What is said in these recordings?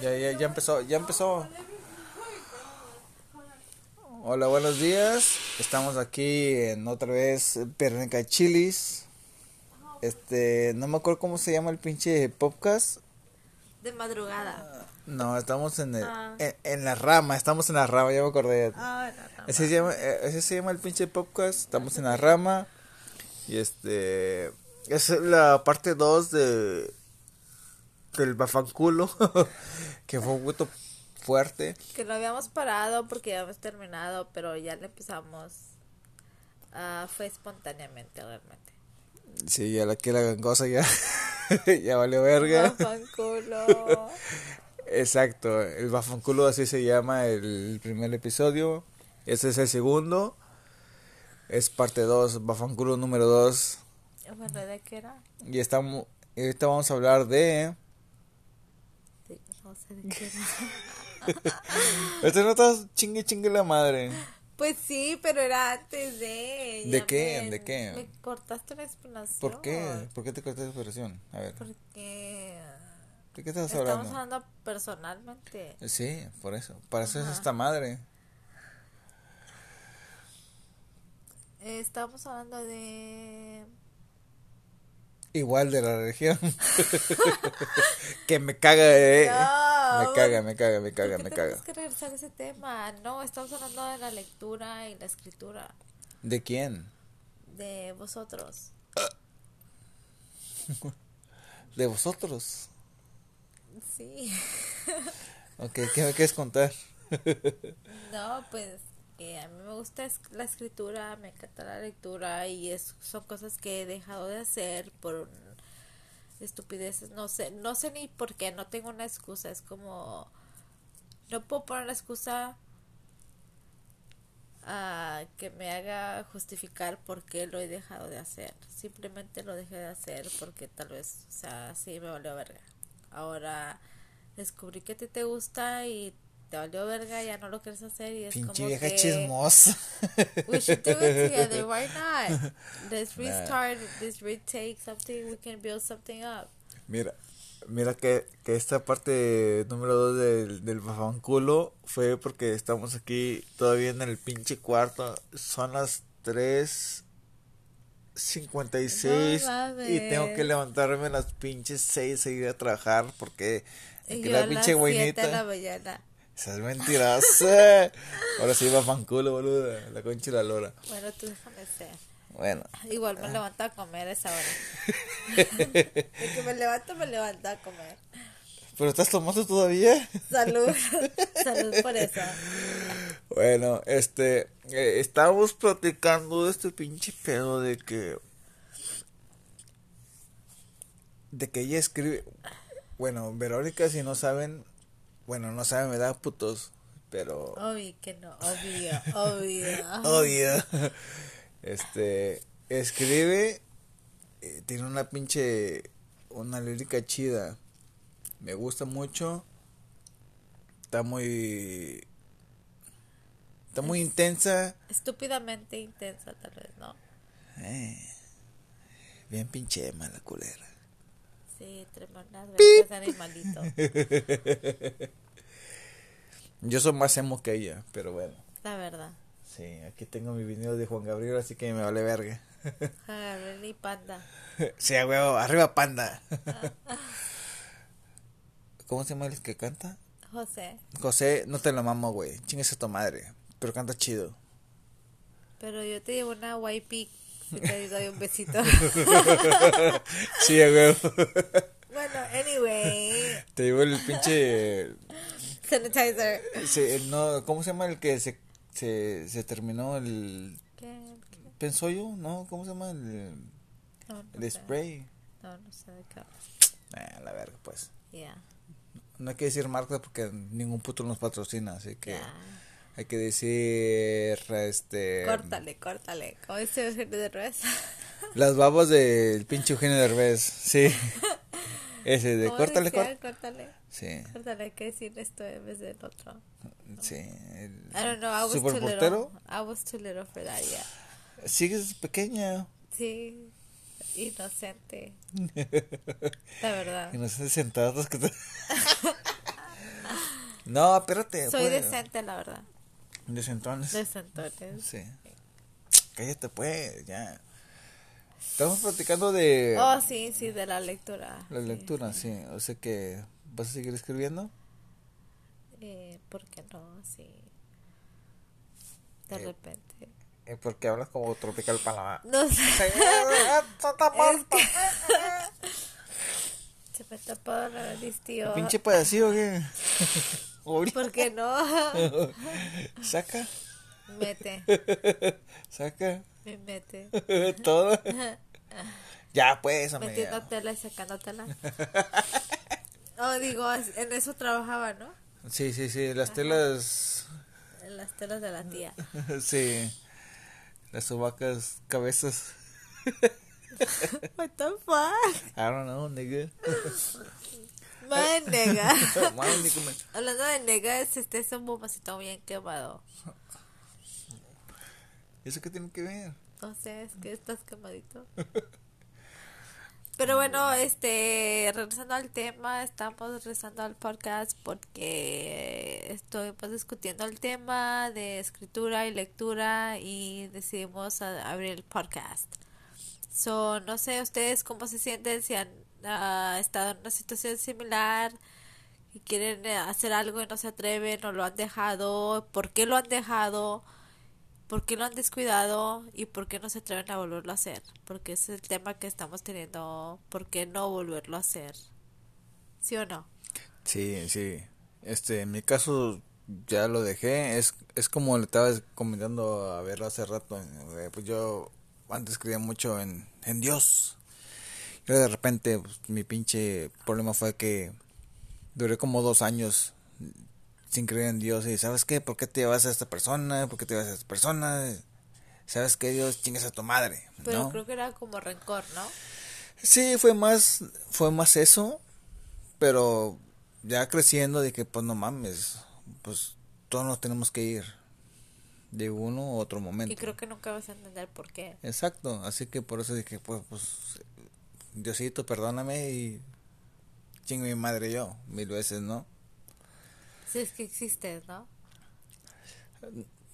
Ya, ya, ya empezó, ya empezó. Hola, buenos días. Estamos aquí en otra vez Perneca Chilis. Este, no me acuerdo cómo se llama el pinche podcast. De madrugada. No, estamos en, el, Ah. en, en la rama, estamos en la rama, ya me acordé. Ah, no, no, Ese se llama, eh, ese se llama el pinche podcast. Estamos en la rama. Y este. Es la parte 2 de. Del bafanculo. que fue un poquito fuerte. Que lo habíamos parado porque ya habíamos terminado, pero ya le empezamos. Ah, fue espontáneamente realmente. Sí, ya la que la gangosa ya. ya valió verga. Bafanculo. Exacto. El bafanculo así se llama el primer episodio. Este es el segundo. Es parte 2, bafanculo número 2. bueno, ¿de qué era? Y estamos. y ahorita vamos a hablar de. De qué era. Este no estás chingue chingue la madre. Pues sí, pero era antes de. ¿De qué? me- ¿De qué? Me cortaste una explanación. ¿Por qué? ¿Por qué te corté la expresión? A ver, Porque. ¿de qué estás Estamos hablando? hablando personalmente. Sí, por eso. Para eso es esta madre. Eh, Estamos hablando de. Igual de la religión. que me caga, eh. No, me caga, me caga, me caga, ¿Por me caga. tenemos que regresar a ese tema? No, estamos hablando de la lectura y la escritura ¿De quién? de vosotros. De vosotros. Sí. Ok, ¿qué me quieres contar? No, pues que a mí me gusta la escritura, me encanta la lectura y es, son cosas que he dejado de hacer por estupideces. No sé, no sé ni por qué, no tengo una excusa. Es como, no puedo poner la excusa ah, que me haga justificar por qué lo he dejado de hacer. Simplemente lo dejé de hacer porque tal vez, o sea, sí me valió verga. Ahora descubrí que a ti te gusta y te valió verga, ya no lo quieres hacer y es Pinche como vieja que chismosa. we should do it together. Why not? Let's Nah. restart, let's retake something. We can build something up. Mira, mira que, que esta parte número 2 del, del bafanculo fue porque estamos aquí todavía en el pinche cuarto. Son las 3.56 No mames. y tengo que levantarme a las pinches 6 e ir a trabajar porque Y yo la a las pinche 7 de la guainita. mañana. Esa es mentirosa. Ahora sí bafanculo, boludo. La concha y la lora. Bueno, tú déjame ser. Bueno, Igual me levanto a comer a esa hora. De que me levanto, me levanto a comer. ¿pero estás tomando todavía? Salud. Salud por eso. Bueno, este, eh, estábamos platicando de este pinche pedo de que, de que ella escribe, bueno, Verónica, si no saben, bueno, no saben, me da putos, pero, Obvio que no. Obvio, obvio. obvio, este, escribe, eh, tiene una pinche, una lírica chida, me gusta mucho, está muy, está muy intensa. Estúpidamente intensa, tal vez, ¿no? Eh, bien pinche mala culera. Sí, tremendas veces animalito. Yo soy más emo que ella, pero bueno. La verdad. Sí, aquí tengo mi vinilo de Juan Gabriel, así que me vale verga. Gabriel y panda. sí, huevo, arriba panda. ¿Cómo se llama el que canta? José. José, no te lo mamo, güey. Chingues a tu madre. Pero canta chido. Pero yo te llevo una white si te doy un besito. Sí, huevo. bueno, anyway. Te llevo el pinche. Sanitizer. sí, el no, ¿Cómo se llama el que se, se, se terminó el. ¿Qué? ¿Qué? ¿Pensó yo? ¿No? ¿Cómo se llama? El, No, no el sé. spray. No, no sé de qué. Ah, la verga, pues. Ya. No hay que decir marcas porque ningún puto nos patrocina, así que Ya. Hay que decir este Córtale, córtale. Como dice Eugenio de Ruiz. las babas del pinche Eugenio Derbez, sí. Ese de ¿Cómo córtale, córtale. Córtale. Sí, Córtale, hay que decir esto en vez del otro. sí. El I don't know, I was too little. I was too little for that, yeah. Sigues pequeña. Sí, inocente. La verdad. Estás sentados que te- No, espérate. Soy pues. decente, la verdad. Decentones. Decentones. Sí. Cállate, pues, ya. Estamos platicando de Oh, sí, sí, de la lectura. la sí. lectura, sí. O sea que, ¿vas a seguir escribiendo? Eh, ¿Por qué no? Sí. De Eh, repente. Eh, porque hablas como tropical palabra. No sé. Que- Se me tapó la nariz, tío. Pinche pedacillo, ¿qué? ¿Por qué no? Saca, Mete, saca me mete. todo. Ya, pues, hombre. Metiendo ya. tela y sacando tela. Oh, digo, en eso trabajaba, ¿no? Sí, sí, sí. Las telas. Las telas de la tía. Sí. Las sobacas, cabezas. What the fuck? I don't know, nigga. Man, nega. Hablando de negas, este es un bombacito bien quemado. ¿Eso qué tiene que ver? No sé, es que estás quemadito. Pero bueno, este, regresando al tema, estamos regresando al podcast porque estoy pues discutiendo el tema de escritura y lectura y decidimos abrir el podcast. So, no sé ustedes cómo se sienten, si han ah, estado en una situación similar y quieren eh, hacer algo y no se atreven o lo han dejado, por qué lo han dejado, por qué lo han descuidado y por qué no se atreven a volverlo a hacer, porque es el tema que estamos teniendo, por qué no volverlo a hacer, ¿sí o no? Sí, sí. Este, en mi caso ya lo dejé. Es, es como le estaba comentando a ver hace rato. eh, Pues yo antes creía mucho en, en Dios. De repente pues, mi pinche problema fue que duré como dos años sin creer en Dios. Y ¿sabes qué? ¿Por qué te llevas a esta persona? ¿Por qué te llevas a esta persona? ¿Sabes qué? Dios chingas a tu madre. Pero creo que era como rencor, ¿no? Sí, fue más, fue más eso, pero ya creciendo de que pues no mames, pues todos nos tenemos que ir de uno u otro momento. Y creo que nunca vas a entender por qué. Exacto, así que por eso dije pues, pues Diosito perdóname y chingo mi madre yo mil veces, ¿no? Si es que existe, ¿no?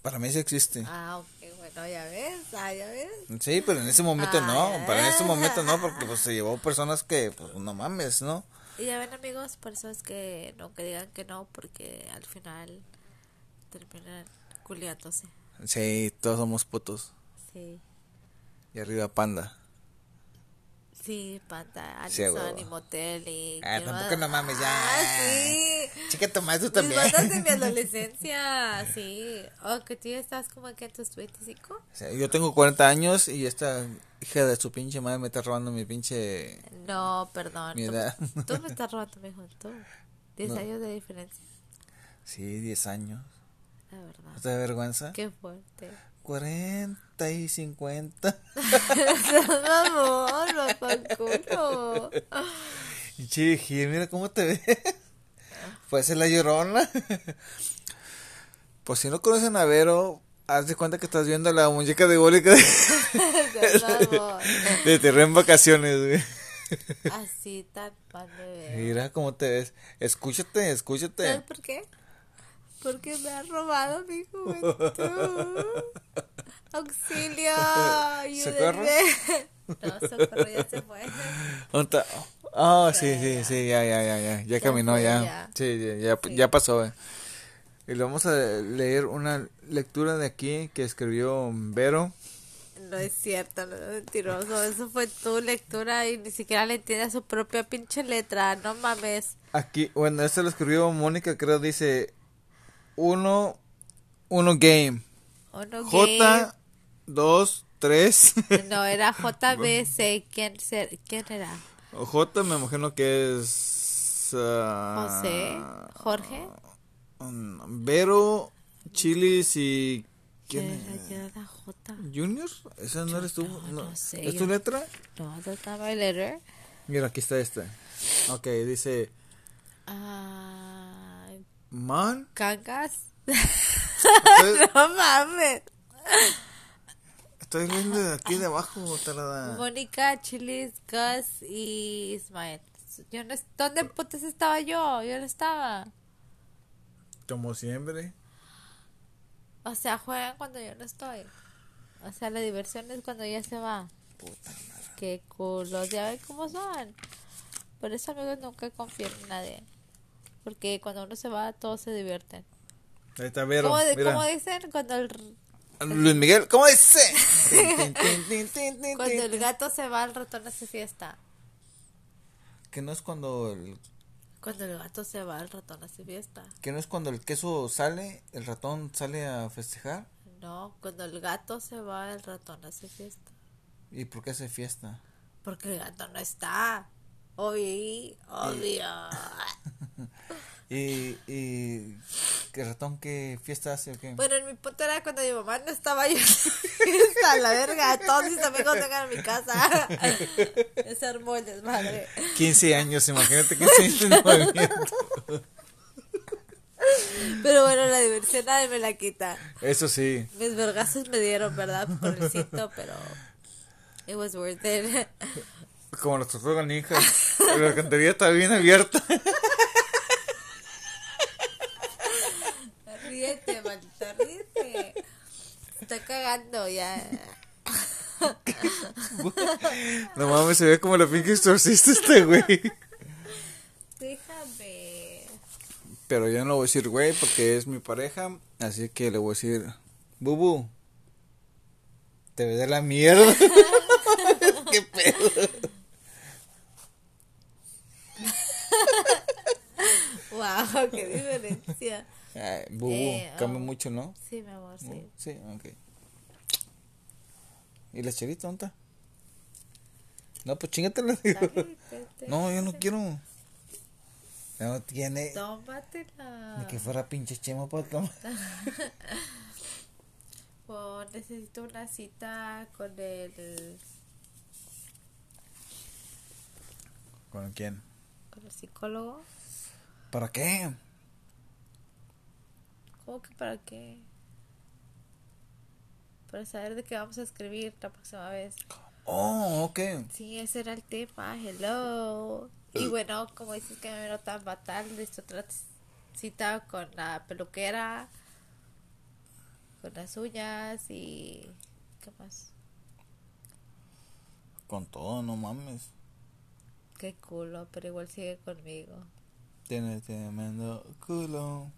Para mí sí existe. Ah, ok, bueno, ya ves, ah, ya ves. Sí, pero en ese momento no, Ah. para ese momento no, porque pues se llevó personas que pues no mames, ¿no? Y ya ven amigos, por eso es que digan que no, porque al final terminan culiándose. Sí, todos somos putos. Sí. Y arriba panda. Sí, Panta, Sí, Alison y Motel y... Ah, ¿quién tampoco no mames, ya. Ah, sí. Chica, toma tú Mis también. bandas de mi adolescencia, sí. O que tú ya estás como que en tus 25. O sea, yo tengo 40 años y esta hija de su pinche madre me está robando mi pinche... No, perdón. Mi tú, edad. tú me estás robando mi juventud. 10 No. años de diferencia, Sí, 10 años. la verdad. ¿No te da vergüenza? Qué fuerte. 40 y 50. Amor, no chiji, mira cómo te ves. Puede ser la llorona. Pues si no conocen a Vero, haz de cuenta que estás viendo la muñeca de de, Seas amor. de Terreno en vacaciones, güey. Así me veo. Mira cómo te ves. Escúchate, ¿Sabes escúchate. por qué? Porque me ha robado mi juventud. Auxilio, ¿Socorro? No, socorro ya se fue. Ah, sí, sí, sí, ya, ya, ya, ya, ya caminó, ya. Sí, ya, ya, ya pasó. eh. Y le vamos a leer una lectura de aquí que escribió Vero. No es cierto, no es mentiroso. Eso fue tu lectura y ni siquiera le entiende a su propia pinche letra. No mames. Aquí, bueno, esto lo escribió Mónica, creo, dice uno, uno game. No, J, dos, tres. gay. No, era JBC. ¿Quién, ser, ¿Quién era? J me imagino que es... ah, José. Jorge. mm, Vero, Chilis y... ¿Quién ¿Quién era? ¿Junior? ¿Esa no eres tú? no, No. sé, ¿Es yo- tu letra? No, that's not my letter. Mira, aquí está esta. Ok, dice... Ah, Man... ¿Cangas? Estoy, no mames. estoy leyendo de aquí de abajo, tarada. Mónica, Chilis, Gus y Ismael. Yo no, ¿Dónde putas estaba yo? Yo no estaba. Como siempre. O sea, juegan cuando yo no estoy. O sea, la diversión es cuando ella se va. Puta madre. Qué culos, ya ven cómo son. Por eso, amigos, nunca confíen en nadie. Porque cuando uno se va, todos se divierten. Ahí está Vero. ¿Cómo, de- mira. cómo dicen? Cuando el, Luis Miguel, ¿cómo dice? Cuando el gato se va, el ratón hace fiesta. Que no es cuando el, Cuando el gato se va, el ratón hace fiesta. que no es cuando el queso sale, el ratón sale a festejar. No, cuando el gato se va, el ratón hace fiesta. ¿Y por qué hace fiesta? Porque el gato no está. Obvio, obvio. ¿Y, y qué ratón qué fiesta hace o qué? Bueno, en mi punto era cuando mi mamá no estaba yo. Fiesta, la verga. Todos mis amigos vengan a mi casa. Se armó el desmadre. 15 años, imagínate 15 años de movimiento. Pero bueno, la diversión nadie me la quita. Eso sí. Mis vergazos me dieron, ¿verdad? Por el cinto, pero. It was worth it. Como las tortugas ninjas. La alcantarilla está bien abierta. Ríete, maldita, ríete. Está cagando ya. No mames, se ve como la pinche exorcista este güey. Déjame. Pero yo no le voy a decir güey porque es mi pareja. Así que le voy a decir, Bubu, te ve de la mierda. Qué pedo. Wow, qué diferencia. Ay, Bubu, Eh, cambia oh. mucho, ¿no? Sí, mi amor, sí. Sí, ok. ¿Y la chelita dónde está? No, pues chingatela. digo. No, yo no quiero. No tiene. Tómatela. Ni que fuera pinche chema para tomar. Oh, necesito una cita con el, ¿Con quién? con el psicólogo. ¿Para qué? ¿Cómo que para qué? Para saber de qué vamos a escribir la próxima vez. Oh, ok. Sí, ese era el tema. Hello. Y bueno, como dices que me veo tan fatal, otra cita con la peluquera, con las uñas y. ¿Qué más? Con todo, no mames. Qué culo, pero igual sigue conmigo. Tiene tremendo culo.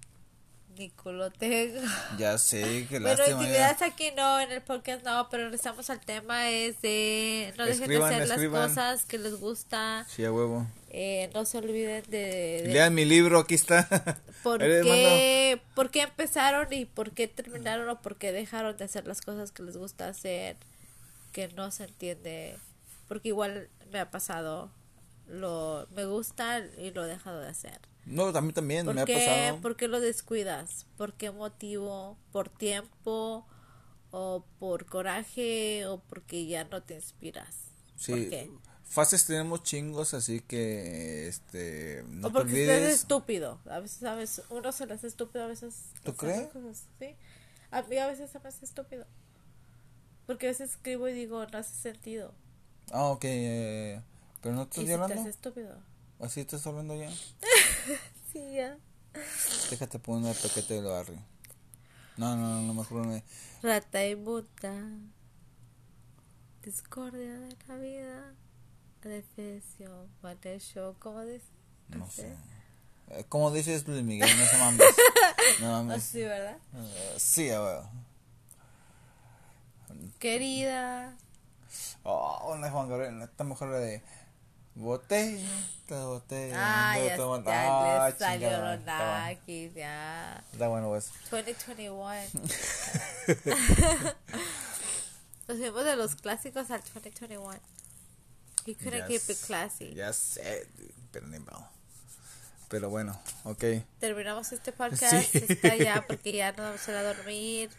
Ni culo tengo. Ya sé, qué Bueno, lástima. intimidades ya. aquí no, en el podcast no, pero regresamos al tema, es de no dejen Escriban, de hacer escriban. las cosas que les gusta, Sí, a huevo. eh, no se olviden de, de Lean mi libro, aquí está. por, qué, por qué empezaron y por qué terminaron o por qué dejaron de hacer las cosas que les gusta hacer, que no se entiende, porque igual me ha pasado, lo me gusta y lo he dejado de hacer. No, también, también, ¿Por me ha qué, pasado. ¿Por qué lo descuidas? ¿Por qué motivo? ¿Por tiempo? ¿O por coraje? ¿O porque ya no te inspiras? Sí. ¿Por qué? Fases tenemos chingos, así que, este, no o te porque estás olvides. estúpido. A veces, a veces uno se le hace estúpido, a veces... ¿Tú crees? cosas, sí. A mí a veces se me hace estúpido. Porque a veces escribo y digo, no hace sentido. Ah, ok, pero no Y estás te llorando. hace estúpido. Así estás hablando ya. Sí, ya. Déjate poner una paquete de barrio. No, no, no, mejor no. Rata inmunda. Discordia de la vida. Defecio, manejo, ¿cómo dice? No sé. Eh, Como dices Luis Miguel, no se mames. No mames. Así, ¿verdad? Eh, sí, a ver. Querida. Oh, una de Juan Gabriel, esta mejor la de botella, botella. Ah, ya, botella. ya Ah, le salió chingada, los nakis, ya. Está bueno, pues. 2021. Nos fuimos de los clásicos al 2021. You couldn't Ya keep it classy. Ya sé, pero ni modo. Pero bueno, ok. Terminamos este podcast. Sí. Está ya porque ya nos vamos a ir a dormir.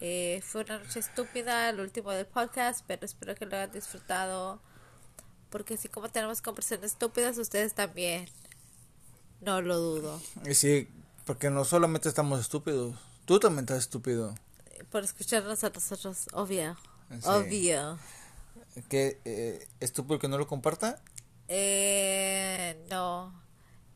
Eh, fue una noche estúpida, el último del podcast, pero espero que lo hayan disfrutado. Porque así como tenemos conversaciones estúpidas, ustedes también. No lo dudo. Y sí, porque no solamente estamos estúpidos, tú también estás estúpido. Por escucharnos a nosotros, obvio. Sí. Obvio. ¿Qué, eh, ¿Estúpido que no lo comparta? Eh, no.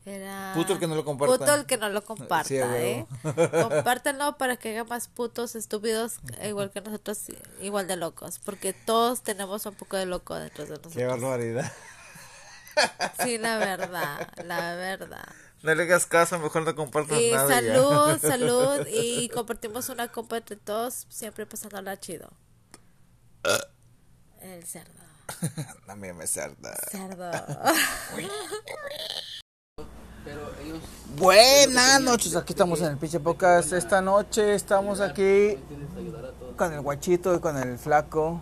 Era Puto el que no lo comparta. Puto el que no lo comparta, Sí, ¿eh? Compártanlo para que haya más putos estúpidos igual que nosotros, igual de locos. Porque todos tenemos un poco de loco dentro de nosotros. Qué barbaridad. Sí, la verdad, la verdad. No le hagas caso, mejor no compartas Y nada. y ya. salud, salud. Y compartimos una copa entre todos, siempre pasándola chido. El cerdo. No me cerda. Cerdo. Pero ellos Buenas noches, aquí estamos en el pinche podcast. Esta noche estamos aquí con el guachito y con el flaco.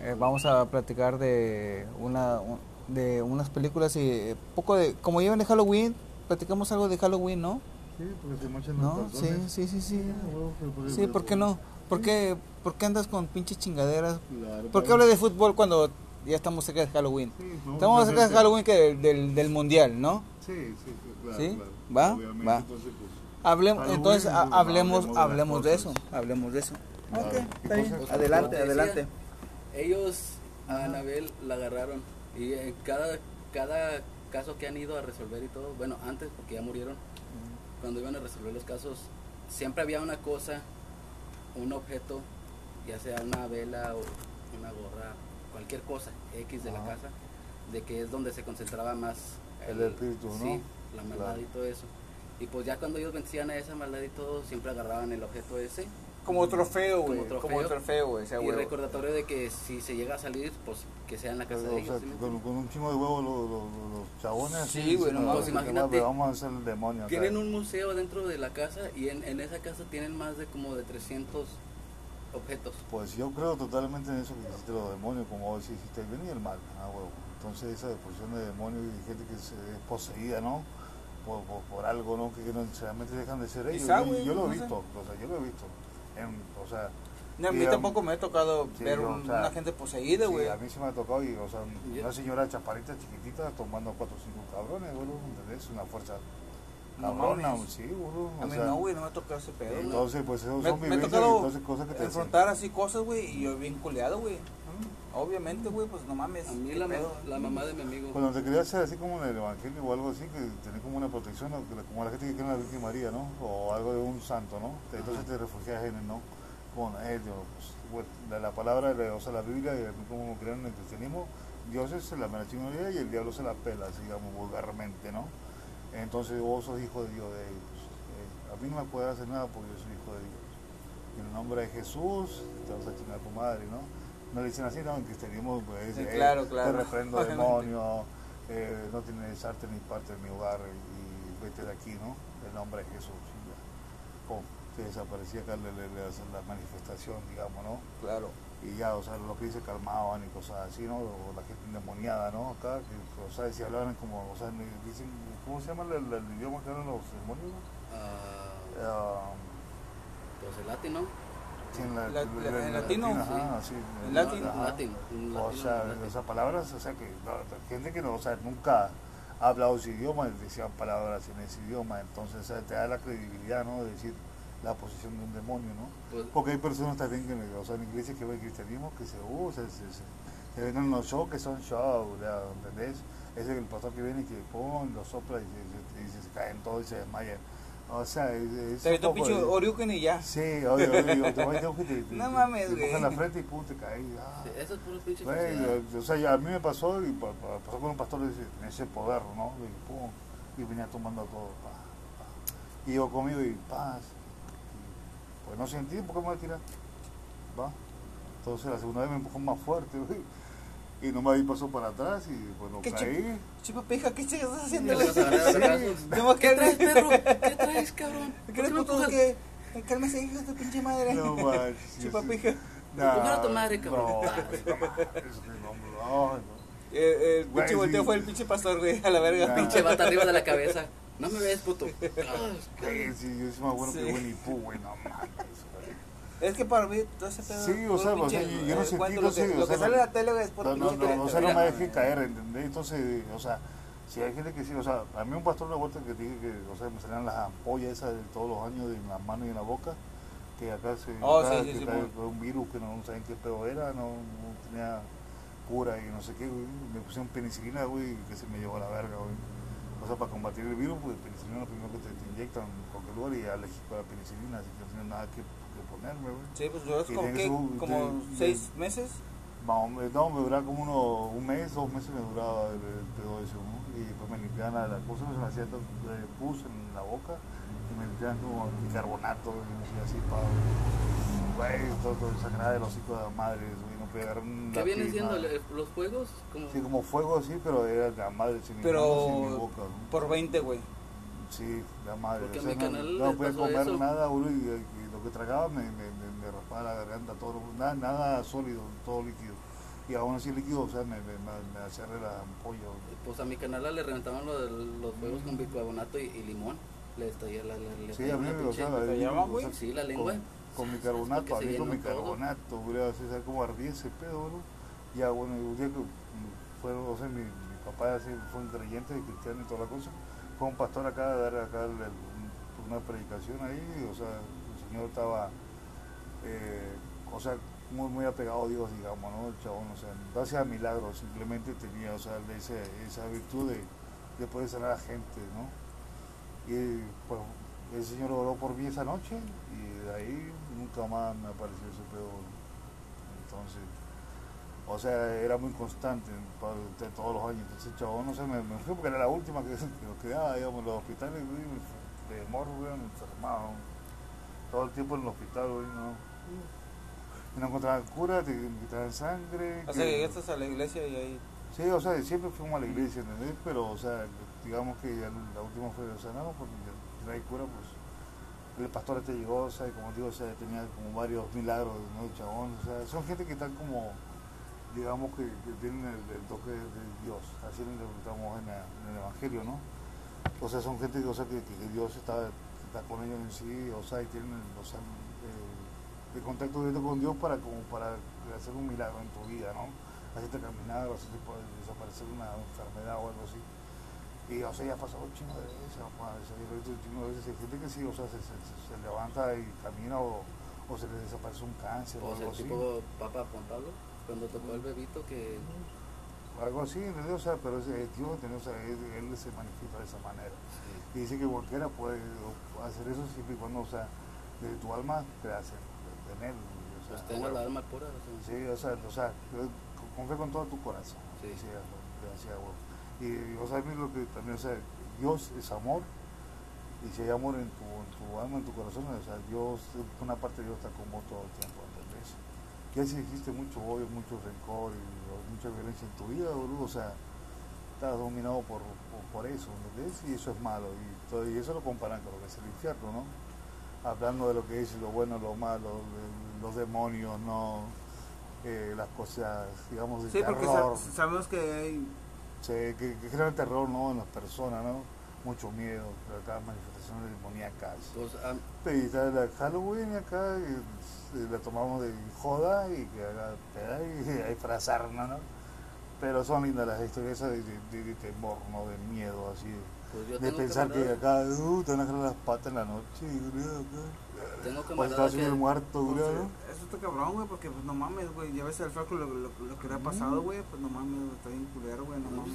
Eh, vamos a platicar de una un- de unas películas y eh, poco de como llevan de Halloween, platicamos algo de Halloween, ¿no? Sí, porque se mochan No, los sí, sí, sí, sí. Sí, ¿por qué no? ¿Por qué, ¿Por qué andas con pinches chingaderas? Claro, ¿Por qué hablas de fútbol cuando ya estamos cerca de Halloween? Sí, no, Estamos no, cerca de. Halloween que del, del, del mundial, ¿no? Sí, sí, claro, ¿Sí? claro. ¿Va? Obviamente, Va. entonces, Hablemos, Halloween, entonces hablemos, hablemos de eso, hablemos de eso. Claro. Ok, ¿Qué está bien. cosas? Adelante, adelante. Ellos a Anabel la agarraron y en cada, cada caso que han ido a resolver y todo, bueno, antes porque ya murieron, cuando iban a resolver los casos, siempre había una cosa, un objeto, ya sea una vela o una gorra, cualquier cosa X de la casa, de que es donde se concentraba más El espíritu, ¿no? Sí, la maldad Claro. y todo eso. Y pues ya cuando ellos vencían a esa maldad y todo, siempre agarraban el objeto ese Como trofeo, güey. Como Como trofeo. trofeo, güey. sea y huevo. recordatorio de que si se llega a salir, pues que sea en la casa pero, de o ellos. sea, ¿sí me con, un chingo de huevos los, los, chabones. Sí, güey, no mames. Pues imagínate. pero Vamos a hacer el demonio. Tienen un museo dentro de la casa y en, en esa casa tienen más de como de 300 objetos. Pues yo creo totalmente en eso que existe los demonios, como decís, existe el bien y el mal, ah, huevo. Entonces esa posición de demonios y gente que se es poseída, ¿no? Por, por, por algo, ¿no? Que, que no necesariamente dejan de ser ellos. Yo- lo he visto, o sea, yo lo he visto. En- o sea, No, a mí tampoco me ha tocado sí, ver yo, un- o sea, una gente poseída, sí, güey. a mí sí me ha tocado, y, o sea, una señora chaparita chiquitita tomando cuatro o cinco cabrones, güey, ¿entendés? Una fuerza cabrona, sí, güey. a mí sea, no, güey, no me ha tocado ese pedo. Entonces, pues esos me, son me ha vivencias, tocado entonces cosas que te hacen. enfrentar así cosas, güey, y yo bien culeado, güey. Obviamente, güey, pues no mames. A mí la, pedo. la mamá de mi amigo. Cuando te querías hacer así como en el evangelio o algo así, que tenés como una protección, como la gente que cree en la Virgen María, ¿no? O algo de un santo, ¿no? Entonces te refugias en él, ¿no? Eh, Dios, pues, la, la palabra, de- o sea, la Biblia, y a mí como creen en el cristianismo, Dios es la mera chingonería y el diablo se la pela, así, digamos, vulgarmente, ¿no? Entonces vos sos hijo de Dios, de ellos. Eh, a mí no me puede hacer nada porque yo soy hijo de Dios. En el nombre de Jesús, te vas a chingar a tu madre, ¿no? No le dicen así, ¿no? En cristianismo, pues, Sí, eh, claro, claro. te reprendo demonio, eh, no tienes arte ni parte de mi hogar y vete de aquí, ¿no? En nombre de Jesús. y ya. Pum, se desaparecía acá le- la manifestación, digamos, ¿no? Claro. Y ya, o sea, lo que dice calmaban y cosas así, ¿no? O la gente endemoniada, ¿no? Acá, que, o sea, si hablaban como, o sea, me dicen, ¿cómo se llama el, el- el idioma que hablan los demonios? Ah, Ah, pues el latino. sí, en, la- La- la- en latino, ajá, sí. En en- latino. ajá. latino. un O sea, latino. esas palabras, o sea, que no, gente que no, o sea, nunca ha hablado ese idioma, decían palabras en ese idioma, entonces o sea, te da la credibilidad, ¿no? De decir la posición de un demonio, ¿no? Pues, Porque hay personas también que, o sea, en iglesias que ven cristianismo que se, uh, se, se, ven en los shows que son shows. ¿entendés? Ese es el pastor que viene y que pum, lo sopla y se, se, y se caen todos y se desmayan. O sea, es, es Te un poco Oriuken y ya. Sí, oye, oye, te voy a que te, te, No mames, te güey. empujan la frente y pum, te caes. Ah. sí, eso es puro pinche o sea, ya a mí me pasó y pa- pa- pasó con un pastor de ese, de ese poder, ¿no? Y, pum, y venía tomando todo, pa, pa. Y yo conmigo y paz. Y, pues no sentí, ¿por qué me voy a tirar? Va. Entonces la segunda vez me empujó más fuerte, güey. Y nomás ahí pasó para atrás y bueno, ¿Qué caí. Chipa pija, ¿qué chingas estás haciendo? Tengo que ¿Qué traes, perro? ¿Qué traes, cabrón? ¿Qué ¿Por qué me puto empujas? que? Cálmese, hijo de tu pinche madre. No manches. Chipa sí. pija. A tu madre, cabrón. No, no no, no, no. Eh, el Güey, pinche volteo sí. fue el pinche pastor, güey, a la verga. Nah. Pinche bata arriba de la cabeza. No me ves, puto. Sí, yo soy más bueno Sí. que Winnie Pooh, güey, no mames. Es que para mí todo ese pedo. Sí, o sea, o sea, yo no sentí, lo que, lo sea, que sale en la tele es por No, no, no, o sea, creencia, no me dejé caer, ¿entendés? Entonces, o sea, si hay gente que sí, o sea, a mí un pastor de vuelta que dije que, o sea, me salían las ampollas esas de todos los años en la mano y en la boca, que acá se, Oh, un virus que no, saben qué pedo era, no, tenía cura y no sé qué, güey. Me pusieron penicilina, güey, que se me llevó a la verga, güey. O sea, para combatir el virus, pues penicilina es lo primero que te, te inyectan en cualquier lugar y alérgico a la penicilina, así que no tiene nada que, que ponerme, güey. Sí, pues duras Y como, ¿qué? su- como de- seis meses. O menos, no, me duraba como uno, un mes, dos meses me duraba el, el pedo ese, ¿no? Y pues me limpiaban la, la cosa, me hacían eh, pus en la boca y me limpiaban como bicarbonato y me hacía así para, güey, todo, todo sangraba del hocico de la madre, güey, no podía agarrar un ¿Qué viene lápiz, siendo los juegos? Como, Sí, como fuego así, pero era la madre sin mi sin mi Pero boca, ¿no? por 20, güey. Sí, la madre. Porque o sea, mi no, canal no le podía comer eso. nada, boludo, y, que tragaba me, me, me, me raspaba la garganta, todo, nada, nada sólido, todo líquido. Y aún así líquido, o sea, me, me, me, me hacía la ampolla. Pues a mi canal le reventaban lo de los juegos con bicarbonato y, y limón. Le estallé la, la, le Sí, a lengua. Con, bicarbonato, a mí con bicarbonato, boludo, así, ¿sabes cómo ardía ese pedo, boludo? Ya, bueno, y un día que mm, fueron, o sea, mi, mi papá así, fue un creyente cristiano y toda la cosa, fue un pastor acá a dar acá el- el- un- una predicación ahí, o sea, señor estaba, eh, o sea, muy, muy apegado a Dios, digamos, ¿no? El chabón, o sea, no hacía milagros, simplemente tenía, o sea, ese, esa virtud de, de poder sanar a gente, ¿no? Y pues el Señor oró por mí esa noche y de ahí nunca más me apareció ese pedo. Entonces, o sea, era muy constante para, todos los años. Entonces, chabón, no sé, me, me fui porque era la última que, que nos digamos, en los hospitales, de morro, güey, enfermado. Todo el tiempo en el hospital, güey, ¿no? Y no encontraban cura, te quitaban sangre. O sea, que- llegaste a la iglesia y ahí. Sí, o sea, siempre fuimos a la iglesia, ¿entendés? Pero, o sea, digamos que ya la última fue, o sea, no, porque ya no hay cura, pues el pastor este llegó, o sea, y como digo, o sea, tenía como varios milagros, ¿no? El chabón, o sea, son gente que están como, digamos que, que tienen el, el toque de Dios, así lo estamos en, la- en el Evangelio, ¿no? O sea, son gente que, o sea, que, que Dios está, está con ellos en sí, o sea, y tienen, o sea, el, el contacto directo con Dios para como para hacer un milagro en tu vida, ¿no? hacerte caminar, o hacerte desaparecer una enfermedad o algo así. Y, o sea, ya ha pasado un chingo de veces, papá, o sea, yo lo he visto un chingo de veces, hay gente que sí, o sea, se, se, se levanta y camina o, o se le desaparece un cáncer o, algo así. tipo Papa Juan Pablo, cuando tocó el bebito que... Algo así. O sea, pero es, es Dios. O sea, él, él se manifiesta de esa manera. Y dice que cualquiera puede hacer eso siempre y cuando, o sea, de tu alma te hace en él. O sea, Pues la alma pura. O sea, Sí, o sea, o sea, con- con fe con todo tu corazón. Sí. bueno. Y, o sea, a mí lo que también, o sea, Dios es amor. Y si hay amor en tu, en tu alma, en tu corazón, o sea, Dios, una parte de Dios está con vos todo el tiempo, ¿entendés? Que si existe mucho odio, mucho rencor y mucha violencia en tu vida, boludo, o sea, estás dominado por, por, por eso, ¿entendés? Y eso es malo. Y, todo, y eso lo comparan con lo que es el infierno, ¿no? Hablando de lo que es lo bueno, lo malo, de- los demonios, ¿no? Eh, las cosas, digamos, de Sí, porque terror. sa- sabemos que hay. Sí, que, que genera terror, ¿no? En las personas, ¿no? Mucho miedo, acá manifestaciones demoníacas. pues, ah, Y está la Halloween acá, y, y la tomamos de joda y que haga peda y ¿no? Pero son lindas las historias esas de, de, de- de temor, ¿no? De miedo, así. pues yo De pensar que acá, uh, te van a jalar las patas en la noche, y. Tengo O estás camaradas en el que... muerto, pues, ¿no? eso está cabrón, güey, porque pues no mames, güey. Ya ves el Franco lo, lo, lo que le ha pasado, güey. Pues no mames, está bien culero, güey, no mames.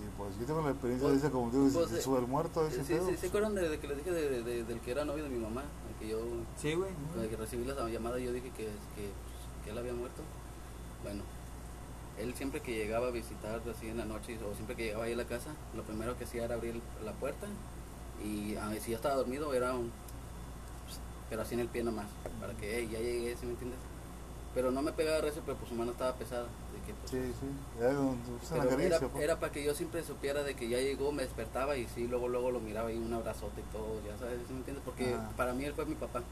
Y pues yo tengo la experiencia Pues- de ese, como digo, pues, eh, sube el muerto, ese Sí, pedo. sí, ¿se acuerdan de, de que les dije de, de- de- del que era novio de mi mamá? El que yo Sí, güey. Cuando que recibí la llamada yo dije que, que, pues, que él había muerto. Bueno, él siempre que llegaba a visitar así en la noche o siempre que llegaba ahí a la casa, lo primero que hacía era abrir la puerta y ah, si ya estaba dormido era un... pero así en el pie nomás, para que "Hey, ya llegué, ¿sí me entiendes? Pero no me pegaba recio, pero pues su mano estaba pesada. De que, pues, Sí, sí. Era, una caricia, era, pues. era para que yo siempre supiera de que ya llegó, me despertaba y sí, luego luego lo miraba ahí un abrazote y todo, ya sabes, ¿sí me entiendes? Porque para mí él fue mi papá.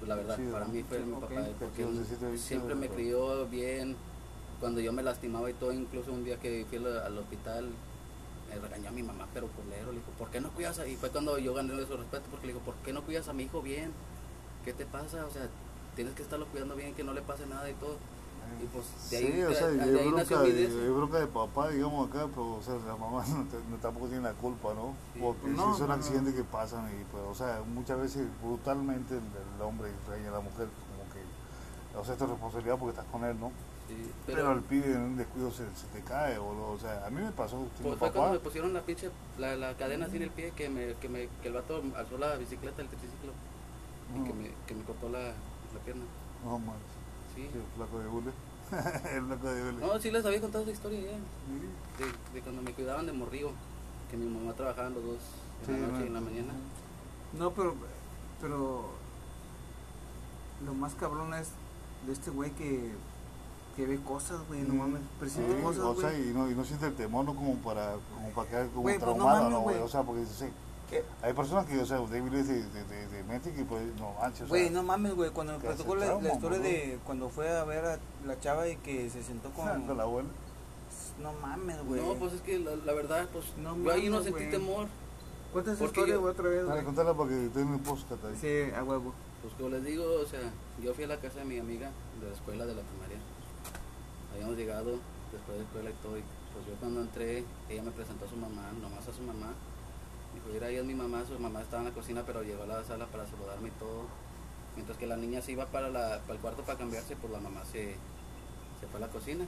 Pues la verdad, para mí fue mi papá, Qué porque él siempre me crió bien. Cuando yo me lastimaba y todo, incluso un día que fui al, al hospital, me regañó a mi mamá, pero culero, le dijo, ¿por qué no cuidas a...? Y fue cuando yo gané de su respeto, porque le dijo, ¿por qué no cuidas a mi hijo bien? ¿Qué te pasa? O sea, tienes que estarlo cuidando bien, que no le pase nada y todo. Y pues de ahí, sí, o sea, de hay ahí nació bronca, mi de, deseo. hay bronca de papá, digamos acá, pero o sea, la mamá no, te- no tampoco tiene la culpa, ¿no? Sí. Porque No, si son no, no. accidentes que pasan y pues, o sea, muchas veces brutalmente el, el hombre regaña a la mujer como que, o sea, esto es responsabilidad porque estás con él, ¿no? Sí, Pero, el pibe en un descuido se, se te cae, boludo. O sea, a mí me pasó. Pues fue papá. cuando me pusieron la pinche, la, la cadena así en el pie, que, me, que, me, que el vato alzó la bicicleta, el triciclo, y que me, que me cortó la, la pierna. no, man. Sí. Sí, el flaco de hule. el flaco de hule. No, sí les había contado esa historia ya, de, de cuando me cuidaban de morrío, que mi mamá trabajaba los dos en Sí, la noche no. y en la mañana. No, pero, pero lo más cabrón es de este güey que, que ve cosas, güey, no mames, Sí, presiente cosas, o sea, güey. y no, y no siente el temor ¿no? como para, como para quedar como Güey, pues no traumado, mames, ¿no, güey? güey. O sea, porque sí, ¿Qué? hay personas que, o sea, débiles de, de, de, de mente que pues no manches, o sea, Güey, no mames, güey, cuando me que platicó hace la, la trauma, historia boludo. de cuando fue a ver a la chava y que se sentó con... con la abuela. No mames, güey. No, pues es que la, la verdad, pues No yo ahí no mames, sentí güey. temor. Cuenta esa porque historia, yo- güey, otra vez, Dale, güey. contala para que tenga un podcast ahí. Sí, a huevo. Pues como les digo, o sea, yo fui a la casa de mi amiga de la escuela de la primaria. Habíamos llegado después de escuela y todo, y pues yo cuando entré, ella me presentó a su mamá, nomás a su mamá. Dijo, mira, ella es mi mamá, su mamá estaba en la cocina, pero llegó a la sala para saludarme y todo. Mientras que la niña se iba para, la, para el cuarto para cambiarse, pues la mamá se, se fue a la cocina.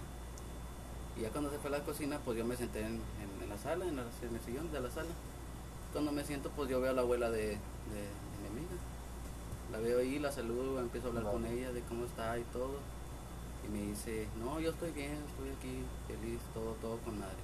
Y ya cuando se fue a la cocina, pues yo me senté en, en- la sala, en, la- en el sillón de la sala. Cuando me siento, pues yo veo a la abuela de. La veo ahí, la saludo, empiezo a hablar con ella de cómo está y todo. Y me dice, no, yo estoy bien, estoy aquí, feliz, todo, todo con madre.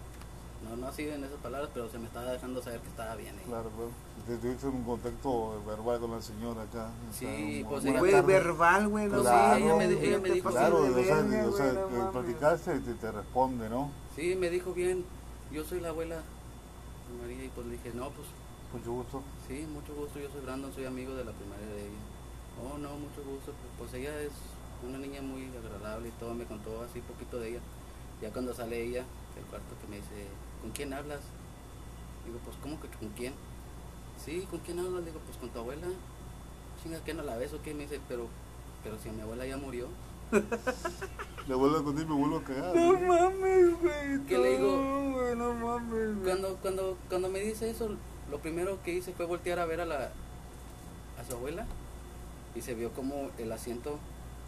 No, no así en esas palabras, pero se me estaba dejando saber que estaba bien. ella. Claro, claro. Te tuviste un contacto verbal con la señora acá. o Sí, sea, pues ella- verbal, güey, no Pues Claro, sí, ella me, ella me dijo, Claro, pasas o de sea, verga, o sea, güey, no que mames. platicaste y te, te responde, ¿no? sí, me dijo bien, yo soy la abuela de María y pues le dije, no, pues Mucho gusto. Sí, mucho gusto, yo soy Brandon, soy amigo de la primaria de ella. Oh, no, mucho gusto, pues, pues ella es una niña muy agradable y todo, me contó así poquito de ella. Ya cuando sale ella del cuarto que me dice, ¿con quién hablas? Digo, pues ¿cómo que con quién? Sí, ¿con quién hablas? Digo, pues con tu abuela. Chinga, ¿qué no la ves o qué? Me dice, pero, pero si mi abuela ya murió. Le vuelvo a contar y me vuelvo a cagar. No mames, güey. ¿Qué le digo? güey, no mames, güey. Cuando, cuando, cuando me dice eso, lo primero que hice fue voltear a ver a la a su abuela y se vio como el asiento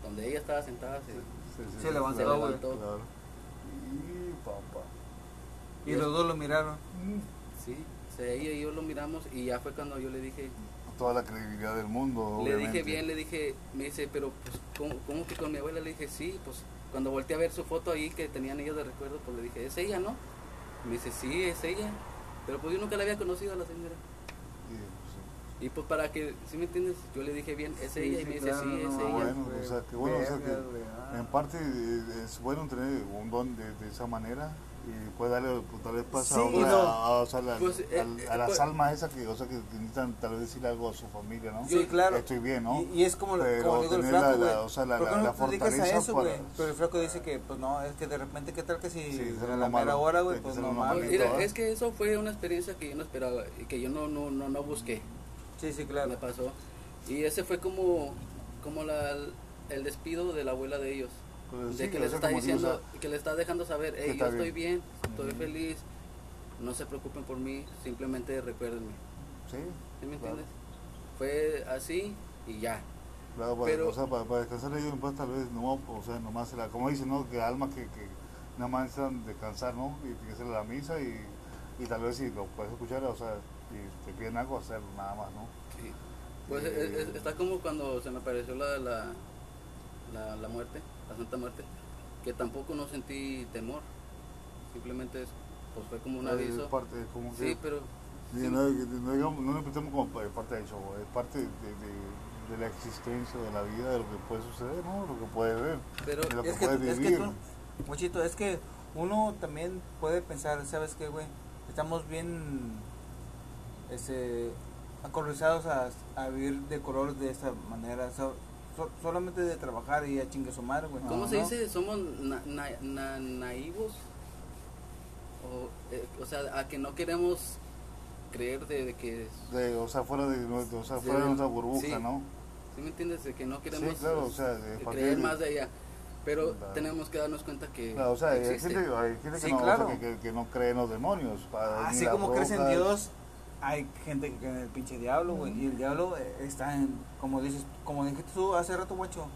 donde ella estaba sentada se, Sí, sí, Se sí, levantó, claro. Y papá. Y los dos lo miraron. sí, se- ella y yo lo miramos y ya fue cuando yo le dije, Toda la credibilidad del mundo. le obviamente. dije bien, le dije, me dice, pero pues ¿cómo, cómo que con mi abuela? Le dije, sí, pues cuando volteé a ver su foto ahí que tenían ellos de recuerdo, pues le dije, es ella, ¿no? Me dice, sí, es ella. Pero pues yo nunca la había conocido a la señora. Y, pues, pues para que, ¿sí me entiendes? Yo le dije bien, es Sí, ella. sí, y me dice, claro, sí, es no, ella. bueno, o sea, que bueno, o sea, que ah. en parte es bueno tener un don de, de esa manera y puede darle pues, tal vez pasa Sí, a, no. a- o sea, la- Pues, eh, a las pues- almas esas que, o sea, que necesitan tal vez decir algo a su familia, ¿no? Sí, claro. Estoy bien, ¿no? Y, y es como, Pero como digo el flaco, la- güey. la- o sea, la- ¿Por qué la- no la te dedicas a fortaleza eso, güey? para- Pero el flaco dice que, pues no, es que de repente, ¿qué tal que si Sí, a la mera hora, güey? Pues no mames. Es que eso fue una experiencia que yo no esperaba y que yo no, no, no, no busqué. Sí, sí, claro. Me pasó. Y ese fue como, como la, el despido de la abuela de ellos. Pues, de sí, que o les está diciendo, que le está dejando saber, que hey, yo estoy bien". bien, estoy feliz, no se preocupen por mí, simplemente recuérdenme. sí, ¿Sí me Claro. entiendes? Fue así y ya. Claro, para, Pero- o sea, para, para descansar ellos en paz tal vez no, o sea, nomás, la, como dicen, ¿no? Que almas que, que nada más necesitan descansar, ¿no? Y tiene que hacer la misa y, y tal vez si lo puedes escuchar, o sea, y te piden algo, hacer nada más, ¿no? Sí. Pues es- es- está como cuando se me apareció la, la, la, la muerte, la Santa Muerte, que tampoco no sentí temor. Simplemente es, pues fue como un Es aviso. parte, es como que, Sí, pero sí, no, no, digamos, no lo interpretemos como pa- parte del show, es parte de, de, de la existencia de la vida, de lo que puede suceder, ¿no? Lo que puede ver, pero de lo Es que, puede es que vivir. tú, muchito, es que uno también puede pensar, ¿sabes qué, güey? Estamos bien este, acorralizados a, a vivir de color de esta manera, so- so- solamente de trabajar y a chingue su madre, güey. ¿cómo se dice? ¿Somos na, na- na- naivos? O, eh, o sea, a que no queremos creer de, de que... de, o sea, fuera de, nuestro- o sea, Sí, fuera de nuestra burbuja, sí. ¿no? ¿Sí me entiendes? De que no queremos Sí, claro, o sea, de partir creer de- más de ella. Pero Claro. tenemos que darnos cuenta que Claro, o sea, hay existe. gente, hay gente que, Sí, no, o claro. sea, que, que- que no cree en los demonios. Así las como crees en. Dios, hay gente que cree en el pinche diablo, güey. Y el diablo eh, está en, como dices, como dijiste tú hace rato, guacho,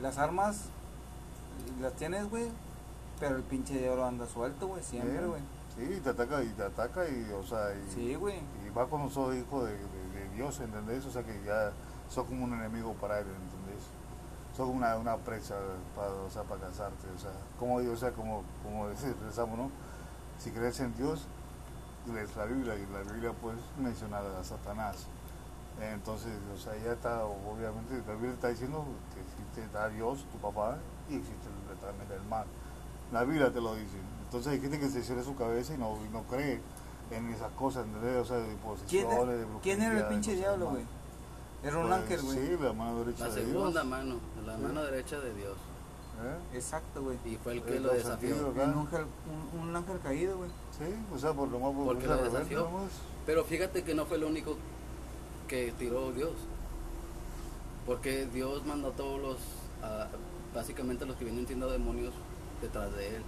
las armas las tienes, güey, pero el pinche diablo anda suelto, güey, siempre, güey. Sí, y te ataca, y te ataca, y, o sea, y, Sí, güey. y va con nosotros hijos de, de- de Dios, ¿entendés? O sea, que ya sos como un enemigo para él, ¿entendés? Sos como una, una presa para, o sea, para casarte, o sea, como o sea, como, como decir, rezamos, ¿no? Si crees en Dios, lees la Biblia, y la Biblia pues menciona a Satanás. Entonces, o sea, ya está, obviamente, la Biblia está diciendo que existe a Dios, tu papá, y existe el- también el mal. La Biblia te lo dice. Entonces hay gente que se cierra su cabeza y no, y no cree en esas cosas, ¿entendés? O sea, de ¿Quién, posiciones, de quién era el pinche diablo, güey? Era un Pues, ángel, güey. Sí, la mano derecha La de segunda Dios. mano, la Sí. mano derecha de Dios. ¿eh? Exacto, güey. Y fue el que lo desafió. Un ángel, un, un ángel caído, güey. Sí, o sea, por lo más por Porque rebelde, desafió. nomás. Pero fíjate que no fue lo único que tiró Dios. Porque Dios mandó a todos los, básicamente los que vienen siendo demonios detrás de él.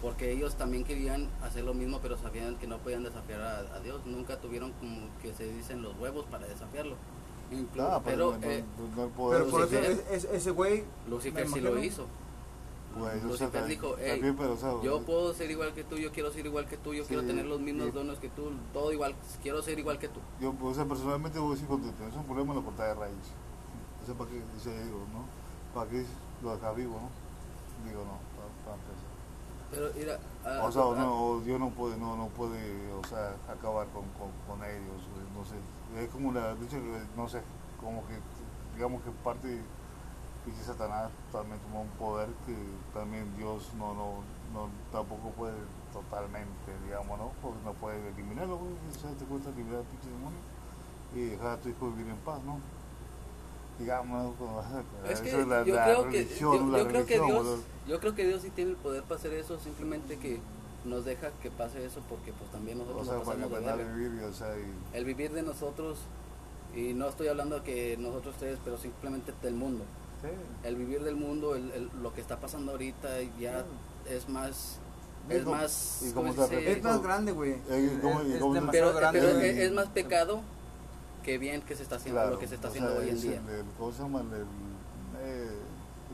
Porque ellos también querían hacer lo mismo, pero sabían que no podían desafiar a, a Dios. Nunca tuvieron como que se dicen los huevos para desafiarlo. Inclu- Ah, pero eh, no- no el poder Pero por eso Lucifer. es- es- ese güey. Lucifer sí lo imagino- hizo. Pues, o sea, Lucifer dijo, también, "Ey, pero, o sea, Yo puedo ser igual que tú, yo quiero ser igual que tú, yo Sí, quiero tener los mismos sí. dones que tú, todo igual, quiero ser igual que tú. Yo, o sea, personalmente voy a decir, cuando tienes un problema, lo cortas de raíz. O sea, para qué, o sea, digo, ¿no? ¿Para qué lo dejas vivo, no? Digo, no, para, empezar. Pero mira, ah, O sea, no, Dios no puede, no, no puede, o sea, acabar con, con, con ellos, güey, no sé. Es como la, dice, no sé, como que, digamos que parte, dice Satanás, también tomó un poder que también Dios no, no, no, tampoco puede totalmente, digamos, ¿no? Porque no puede eliminarlo, güey, o sea, te cuesta eliminar al pinche demonio y dejar a tu hijo vivir en paz, ¿no? Digamos, Es que eso es la, yo, la creo que, religión, yo, la yo creo que religión, Dios, boludo. yo creo que Dios sí tiene el poder para hacer eso, simplemente que nos deja que pase eso porque pues también O nosotros sea, nos para pasamos de aprender a verga. vivir, y, o sea, y... El vivir de nosotros, y no estoy hablando que nosotros tres, pero simplemente del mundo. Sí. El vivir del mundo, el, el- lo que está pasando ahorita ya es más, es como- más. Es más grande, güey. Eh, ¿cómo- Es- y es cómo- demasiado pero, es, es más pecado que bien que se está haciendo lo que se está o haciendo sea, hoy en es día. el- el- ¿Cómo se llama? El- el, eh,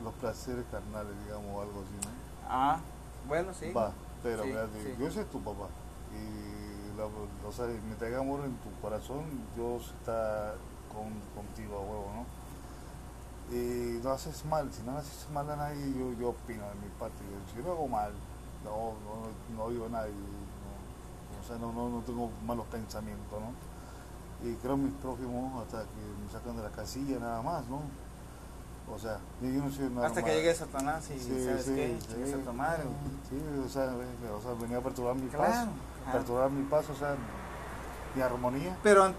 los placeres carnales, digamos, o algo así, ¿no? Ah, bueno, sí. Va, pero Sí, mira, sí. Dios es tu papá. Y, la, o sea, mientras haya amor en tu corazón, Dios está con, contigo a huevo, ¿no? Y no haces mal, si no haces mal a nadie, yo, yo opino de mi parte. Yo, si no hago mal, no, no, no a nadie, no, o sea, no, no, no tengo malos pensamientos, ¿no? Y creo en mis prójimos hasta que me sacan de la casilla nada más, ¿no? O sea, yo, no soy nada Hasta que llegue Satanás y Sí, ¿sabes sí, qué? sí. A tu madre. Sí, o sea, o sea, venía a perturbar mi Claro, paz, claro. perturbar mi paz, o sea, mi armonía. Pero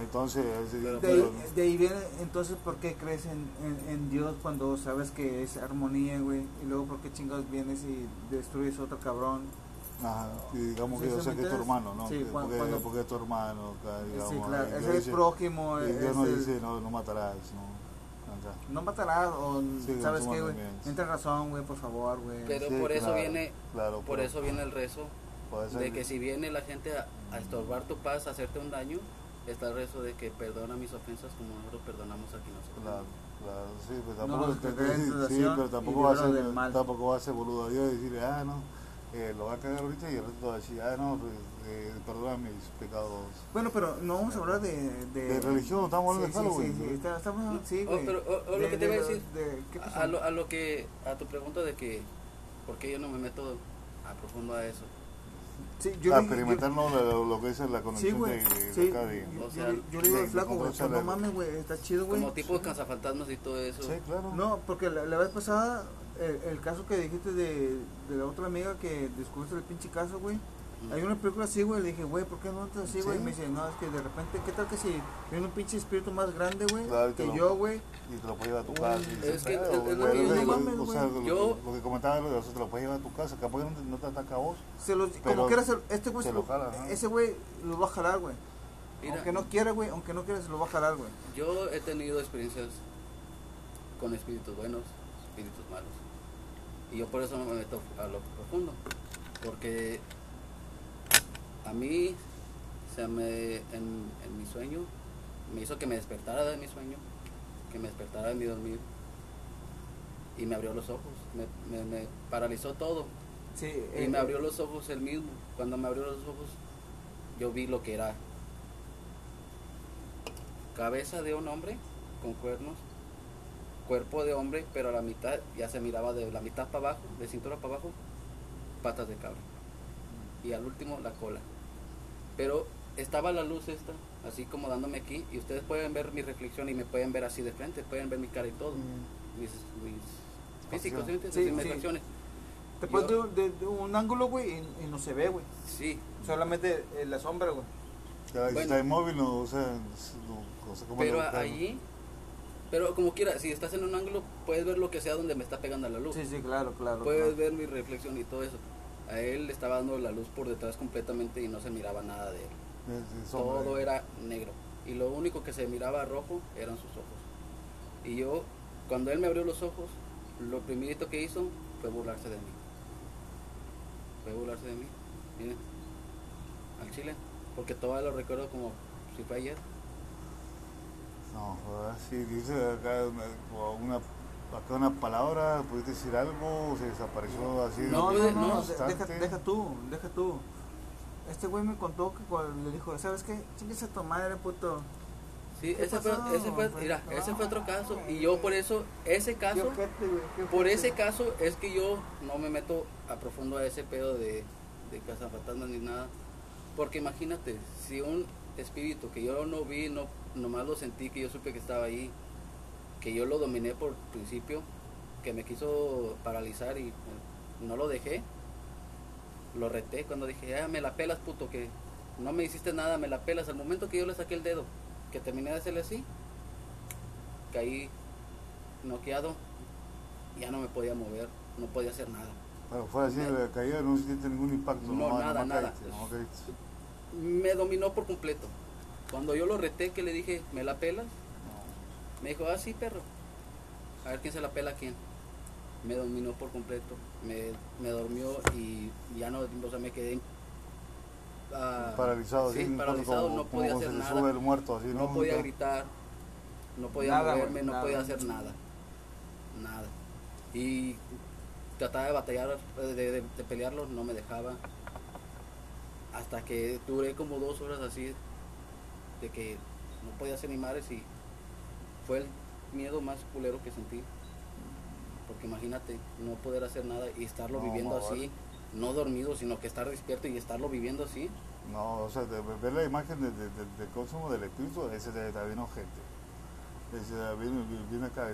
Entonces, Pero- de, ahí, de ahí viene, entonces, ¿por qué crees en, en, en Dios cuando sabes que es armonía, güey? Y luego, ¿por qué chingados vienes y destruyes otro cabrón? ajá, y digamos que yo ¿sí sé que es tu hermano, ¿no? Sí, Que- cuando- porque, cuando- porque es tu hermano, digamos. sí, claro, y es Dios el dice- prójimo, y es Dios no el- dice, no, no matarás, ¿no? Acá. no matarás, o Sí, ¿sabes qué, güey? Entra razón, güey, por favor, güey. Pero Sí, por eso claro, viene, claro, por pero eso viene el rezo de que si viene la gente a, a estorbar tu paz, a hacerte un daño, está el rezo de que perdona mis ofensas como nosotros perdonamos a quien nos Claro, ofende. claro, sí, pero No tampoco, nos te- sí, tentación pero tampoco va a ser, tampoco va a ser boludo a Dios y decirle, ah, no, eh, lo va a cagar ahorita y el resto va a decir, ah, no, pues, eh, perdona mis pecados. Bueno, pero no vamos a hablar de... De, De religión, estamos hablando sí, de Halloween, Sí, sí, ¿no? sí, está- estamos... Sí, güey. pero, oh, oh, lo De- que te iba a de- decir, a lo, a lo que, a tu pregunta de que, ¿por qué yo no me meto a profundo a eso? Sí, yo a le- yo- experimentar no, lo, lo que es la Sí, conexión güey. de, de, Sí, acá de... yo, O sea, yo- yo le digo de- al flaco, de güey, no mames, güey, está chido, güey. Como tipo cazafantasmas y todo eso. Sí, claro. No, porque la, la vez pasada, el, el caso que dijiste de, de la otra amiga que descubriste el pinche caso, güey. Hay una película así, güey, le dije, güey, ¿por qué no estás así, güey? Sí. Y me dice, no, es que de repente, ¿qué tal que si viene un pinche espíritu más grande, güey? Claro, que lo- yo, güey. Y te lo puedes llevar a tu casa. es que "Ah, es- o- es lo o- que yo lo, que comentaba, lo de eso te lo puedes llevar a tu casa, capaz que no te, no te ataca a vos. Se los, Pero como quieras, este güey, ese güey lo va a jalar, güey. Aunque no quiera, güey, aunque no quiera, se lo va a jalar, güey. yo he tenido experiencias con espíritus buenos, espíritus malos. Y yo por eso no me meto a lo profundo. Porque a mí, se me, en, en mi sueño, me hizo que me despertara de mi sueño, que me despertara de mi dormir. y me abrió los ojos, me, me, me paralizó todo Sí, y eh, me abrió los ojos él mismo. Cuando me abrió los ojos, yo vi lo que era cabeza de un hombre con cuernos, cuerpo de hombre, pero a la mitad ya se miraba de la mitad para abajo, de cintura para abajo, patas de cabra. Y al último la cola. Pero estaba la luz esta, así como dándome aquí, y ustedes pueden ver mi reflexión y me pueden ver así de frente, pueden ver mi cara y todo. Mm. Mis, mis físicos, ¿sí? Sí, mis sí. Te pones de, yo- de- de un ángulo, güey, y, y no se ve, güey. Sí, Solamente eh, la sombra, güey. Ya, Bueno. está inmóvil, no, o sea, no, no sé cómo Pero buscan. allí, pero como quiera, si estás en un ángulo, puedes ver lo que sea donde me está pegando la luz. Sí, sí, claro, claro. puedes claro. ver mi reflexión y todo eso. A él le estaba dando la luz por detrás completamente y no se miraba nada de él. Todo era negro. Y lo único que se miraba rojo eran sus ojos. Y yo, cuando él me abrió los ojos, lo primerito que hizo fue burlarse de mí. Fue burlarse de mí. Miren, al chile. Porque todavía lo recuerdo como si fue ayer. No, joder, si dice acá una, una, acá una palabra, pudiste decir algo, o se desapareció así. No, No, pude- no, no, de- deja, deja tú, deja tú. Este güey me contó que cuando le dijo, ¿sabes qué? Chingues a tu madre, puto. Sí, ¿Qué ese fue, ese fue, mira, ese fue otro caso. Y yo por eso, ese Qué caso, ojete, güey, qué por ese caso es que yo no me meto a profundo a ese pedo de, de cazafantasmas ni nada. Porque imagínate, si un espíritu que yo no vi, no, nomás lo sentí, que yo supe que estaba ahí, que yo lo dominé por principio, que me quiso paralizar y eh, no lo dejé, lo reté cuando dije, ah, me la pelas, puto, que no me hiciste nada, me la pelas. Al momento que yo le saqué el dedo, que terminé de hacerle así, caí noqueado, ya no me podía mover, no podía hacer nada. Pero fue así, la caída no sentiste ningún impacto. No, nada, nada. caíste, nomás caíste. Me dominó por completo. Cuando yo lo reté, que le dije, ¿me la pelas? Me dijo, ah, sí, perro. A ver quién se la pela a quién. Me dominó por completo. Me, me durmió y ya no, o sea, me quedé ah, Paralizado, sí, paralizado, como, no podía hacer se nada. sube el muerto, así, no ¿no? podía gritar, no podía Nada, moverme, no podía hacer nada. Nada. Y trataba de batallar, de, de- de pelearlo, no me dejaba. Hasta que duré como dos horas así, de que no podía hacer ni madres y fue el miedo más culero que sentí. Porque imagínate, no poder hacer nada y estarlo No, viviendo así, no dormido, sino que estar despierto y estarlo viviendo así. No, o sea, de ver la imagen de, de, de- del consumo del espíritu, ese está bien ojete. Viene, viene acá,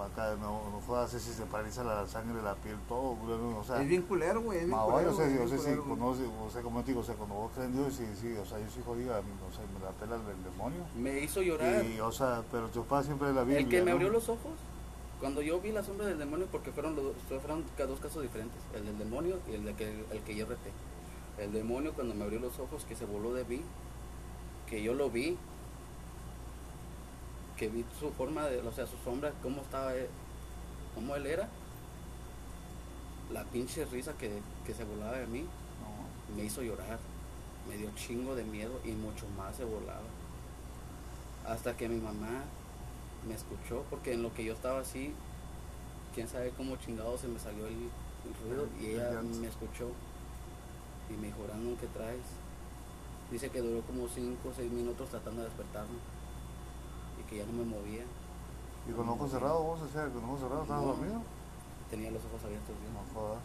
acá, no, no fue así, si se paraliza la sangre, la piel, todo, o sea. Es bien culero, güey. Es bien Ma, culero. yo sé, yo sé, sí, conoce, o sea, como te digo, o sea, cuando vos crees en Dios, sí, sí, o sea, yo soy jodida, o sea, me la pela el demonio. Me hizo llorar. Y, o sea, pero tu padre siempre la Biblia. El que me ¿no? abrió los ojos, cuando yo vi la sombra del demonio, porque fueron, los, fueron dos casos diferentes, el del demonio y el, de que, el que yo reté. El demonio cuando me abrió los ojos, que se voló de mí, que yo lo vi, que vi su forma, de, o sea, su sombra, cómo estaba, él, cómo él era, la pinche risa que, que se volaba de mí, No. me hizo llorar, me dio chingo de miedo y mucho más se volaba. Hasta que mi mamá me escuchó, porque en lo que yo estaba así, quién sabe cómo chingado se me salió el, el ruido y ella me escuchó y me dijo, ¿qué traes? Dice que duró como 5 o 6 minutos tratando de despertarme y que ya no me movía, Y con ojos cerrados, vos, o sea, con ojos cerrados, ¿estabas No. dormido? tenía los ojos abiertos. bien. No jodas.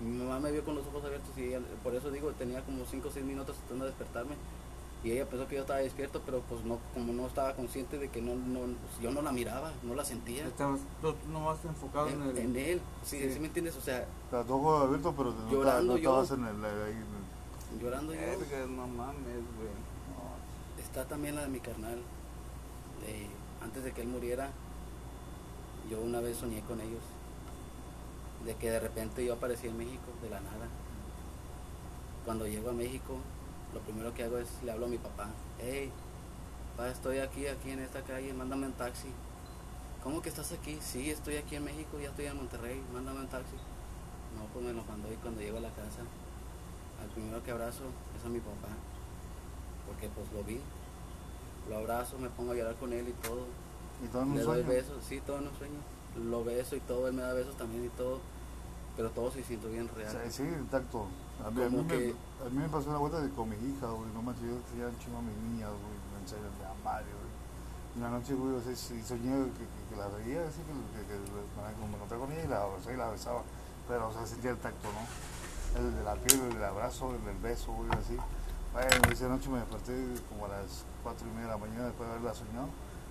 Mi mamá me vio con los ojos abiertos y ella, por eso digo, tenía como 5 o 6 minutos tratando de despertarme. Y ella pensó que yo estaba despierto, pero pues no, como no estaba consciente de que no, no pues, yo no la miraba, no la sentía. Estabas tú nomás enfocado en, En, el. en él, sí, Sí. sí me entiendes, o sea, tus ojos abiertos, pero no, Llorando estabas- yo. no estabas en el, ahí, en el- llorando yo. Verga, no mames, güey. Está también la de mi carnal. De- antes de que él muriera, yo una vez soñé con ellos. De que de repente yo aparecí en México, de la nada. Cuando llego a México, lo primero que hago es le hablo a mi papá. Hey, papá, estoy aquí, aquí en esta calle, mándame un taxi. ¿Cómo que estás aquí? Sí, estoy aquí en México, ya estoy en Monterrey, mándame un taxi. No, pues me lo mandó y cuando llego a la casa, al primero que abrazo es a mi papá. Porque pues lo vi, lo abrazo, me pongo a llorar con él y todo. y todo en un Le doy sueño. besos, sí, todo en un sueño. lo beso y todo, él me da besos también y todo, pero todo se siente bien Sí, real. sí. A mí, a, mí me, a mí me pasó una vuelta de, con mi hija, güey. No manches, yo quería un chingo a mis niñas, güey. En serio, de amar, güey. Y una noche, güey, o sea, sí, soñé que, que, que las veía, así que, que, me, encontré con ella y las abrazaba y las besaba. Pero, o sea, sentía el tacto, ¿no? El de la piel, el del abrazo, el del beso, güey, así. Bueno, esa noche me desperté como a las cuatro y media de la mañana después de haberla soñado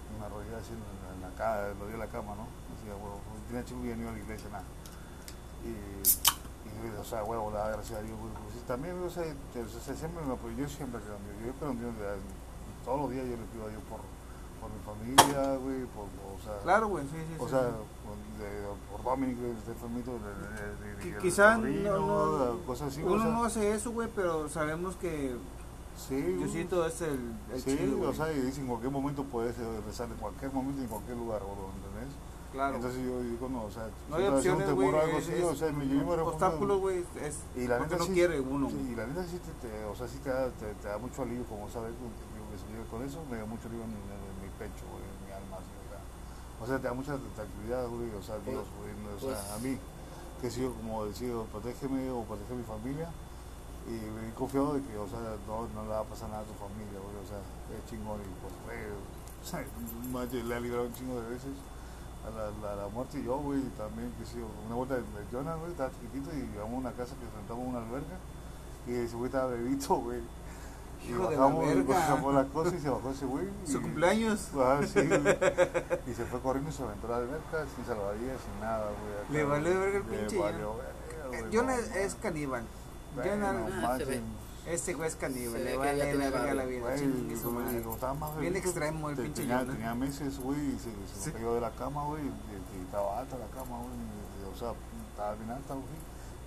y me arrollé así en la, la cama, lo di a la cama, ¿no? Así, güey, tenía chingo y ya no iba a la iglesia, nada. Y, y, o sea, huevo, la gracias a Dios. Pues, también, o sea, te- o sea, siempre me apoyo, yo siempre creo en Dios. Yo creo en Dios, todos los días yo le pido a Dios por, por mi familia, güey, por, o sea, Claro, güey, sí, sí. o sí, sea, sí. por, Dominic, que está enfermito, de, de, de, de- Qui- del Quizá sobrino, no, no, cosas así, o uno sea, no hace eso, güey, pero sabemos que sí, güey. Diosito es el, el Sí, chido, o sea, y dice en cualquier momento puedes rezar, en cualquier momento en cualquier lugar, boludo, ¿entendés? claro. Entonces yo digo, no, o sea, no hay opciones, güey. o algo es- así, es o sea, yo obstáculos, güey, es Y la neta no sí- quiere uno, Sí, y la neta sí te, te- o sea, sí te da, te, te da mucho alivio, como sabes, con, yo que se con eso, me da mucho alivio en, mi pecho, güey, en mi alma, así, o sea, te da mucha tranquilidad, güey, o sea, Dios, güey, o sea, pues- a mí, que he sido, como decía, protégeme o protege a mi familia, y me confiado de que, o sea, no, no le va a pasar nada a tu familia, güey, o sea, es chingón, y pues, güey, o sea, manche, le ha librado un chingo de veces a la, la, la muerte y yo, güey, y también, que sí, una vuelta de, de Jonas, güey, estaba chiquitito y llegamos a una casa que rentamos una alberca y ese güey estaba bebito, güey. Y Hijo de la bajamos, y verga. bajamos las cosas y se bajó ese güey. Su y- cumpleaños. Ah, sí, güey. Y se fue corriendo y se aventó a la alberca sin salvavidas, sin nada, güey. acá, Le valió verga el Le pinche valió Jonas. verga, Eh, güey, Jonas es caníbal. Bueno, Jonas, Ah, se ve. este güey es caníbal. Le que vale verga la vida. Güey, güey, madre. Bien extremo el pinche tenía, tenía meses, güey, y se, se Sí. me cayó de la cama, güey, y, y estaba alta la cama, güey, o sea, estaba bien alta, güey,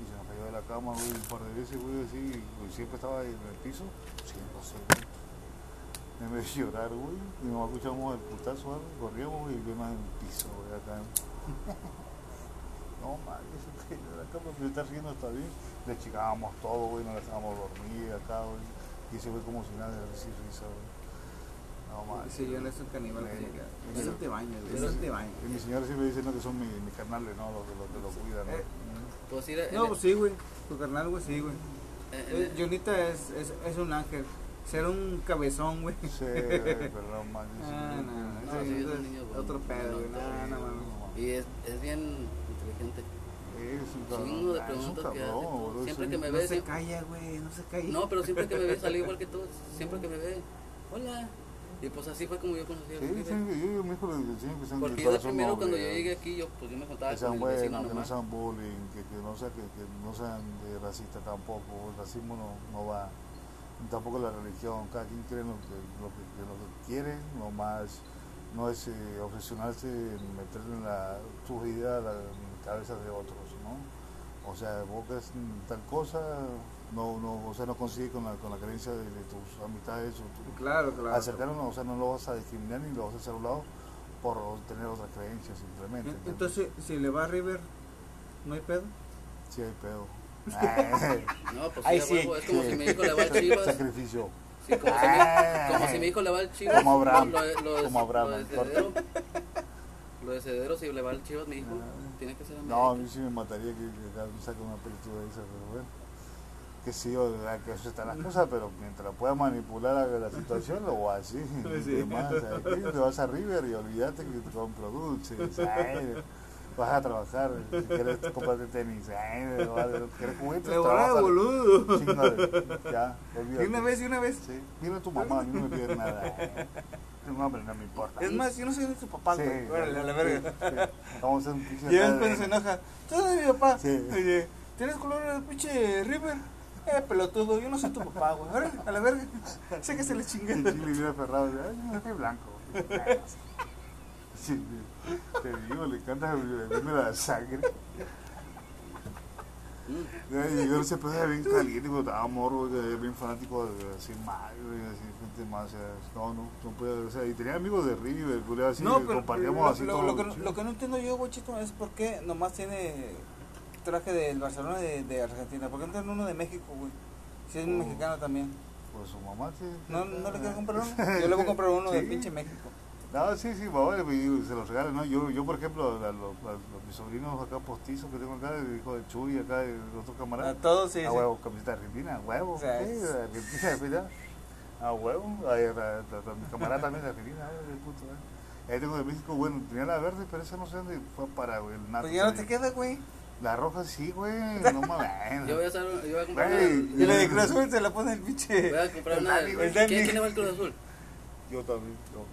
y se me cayó de la cama, güey, un par de veces, güey, así, y siempre estaba en el piso, siempre así, güey. Me me dio llorar, güey, y nos escuchamos el putazo, algo, corríamos, güey, y vi más en el piso, güey, acá. no, se cayó de la cama, pero está riendo, está bien. Le chicábamos todo, güey, no le dejábamos dormir acá, güey, y ese güey como si nada, de risa y risa, güey. No, mames. Sí, Jonas es un caníbal. Que- Eso te bañas, güey. Eso te bañas. Y mi señora siempre dice no, que son mis mi carnales, ¿no? Los que lo, que lo cuidan, ¿no? Eh. Pues ir a- No, en- pues sí, güey. Tu carnal, güey, sí, güey. en- Eh, Jonita es, es, es un ángel. Ser un cabezón, güey. Sí, pero no manches. Ah, no, No, ese sí, es es un niño bueno. otro pedo, güey. No, no, mames. Y es, es bien inteligente. Chingo de Ah, preguntas que hace Siempre sí. que me No ve, se siempre- calla, güey. No se calla. No, pero siempre que me ve sale igual que todos. Siempre que me ve, hola. Y pues así fue como yo conocí a Sí, Felipe. sí, yo, yo, hijo le enseño que sean Porque yo primero noble, cuando yo ¿no? llegué aquí, yo pues yo me contaba que con sean el vecino buenos, que no nomás. sean bullying, que, que, no sea, que, que no sean de racista tampoco, el racismo no, no va, tampoco la religión, cada quien cree lo que, lo que, lo que quiere, no más, no es eh, obsesionarse en meterle en la, sus ideas a la en cabeza de otros, ¿no? O sea, vos crees en tal cosa, no, no, o sea, no consigues con la, con la creencia de, de tus amistades o tu, Claro, claro. acercarnos, o sea, no lo vas a discriminar ni lo vas a hacer a un lado por tener otras creencias simplemente. Entonces, si le va a River, ¿no hay pedo? Sí hay pedo. No, pues Ay, sí, a. Es como Sí. si mi hijo le va al Chivas. Sacrificio. Sí, como, si mi, como si mi hijo le va al Chivas. Como Abraham. Lo, lo, de- Como Abraham, Lo de. Cedero, lo de Cedero, si le va al Chivas, mi hijo, Ah. tiene que ser No, a mí sí me mataría que, que me saque una película de esa, pero bueno. Que sí, o sea, que eso están las cosas, pero mientras pueda manipular a la situación, lo voy a hacer. Sí. ¿Qué más? ¿Sabes qué? Te vas a River y olvídate que te compro dulces. Vas a trabajar, si quieres comprarte tenis, ay, quieres juguetes, Le trabaja. boludo. Chingale, ya, olvídate. Y una vez, y una vez. Sí, dile a tu mamá, a mí no me pides nada. No, hombre, no me importa. Es más, yo no soy de tu papá, Sí, güey. Órale, a la verga. sí, sí. Vamos a hacer un pinche. Y él acá cuando de- se enoja, tú eres mi papá. Sí. Oye, ¿tienes color el pinche River? Eh, pelotudo, yo no soy tu papá, güey. Órale, a la verga. Sé que se le El chinga. chile viene aferrado, yo soy blanco. Sí, te digo, le encanta verme la sangre. Ay, yo se puede bien caliente, pero estaba morro, güey, bien fanático de así Mario, güey, así gente más, no, no, no puede, o sea, y tenía amigos de River, así, No, pero compartíamos lo, así lo- todo. lo que, lo que no entiendo yo, güey, chito, es por qué nomás tiene traje del Barcelona de, de Argentina. ¿Por qué no tiene uno de México, güey? Si es Oh. mexicano también. Pues su mamá, sí. ¿No, ¿No le quiero comprar uno? Yo le voy a comprar uno de pinche México. No, sí, sí, y se los regalan, ¿no? Yo, yo por ejemplo, a, los, a los- mis sobrinos acá postizos que tengo acá, el hijo de Chuy, acá, el otro A camarada. todos, sí, a sí. huevo, camiseta argentina, a huevo, O sea, sí, es- Argentina, a huevo, la- la- la- mi camarada también de Argentina, ay, de puto, eh. Ahí tengo de México, bueno, tenía la verde, pero esa no sé dónde fue para, güey, el nato. Pues ya no te queda, güey. La roja sí, güey, no mames. Yo voy a, hacer, yo voy a comprar Güey, una. Y la de Cruz Azul se la pone el pinche. Voy a comprar El una. Güey. El Dani. ¿Quién, ¿Quién le va el Cruz Azul? Yo también, yo.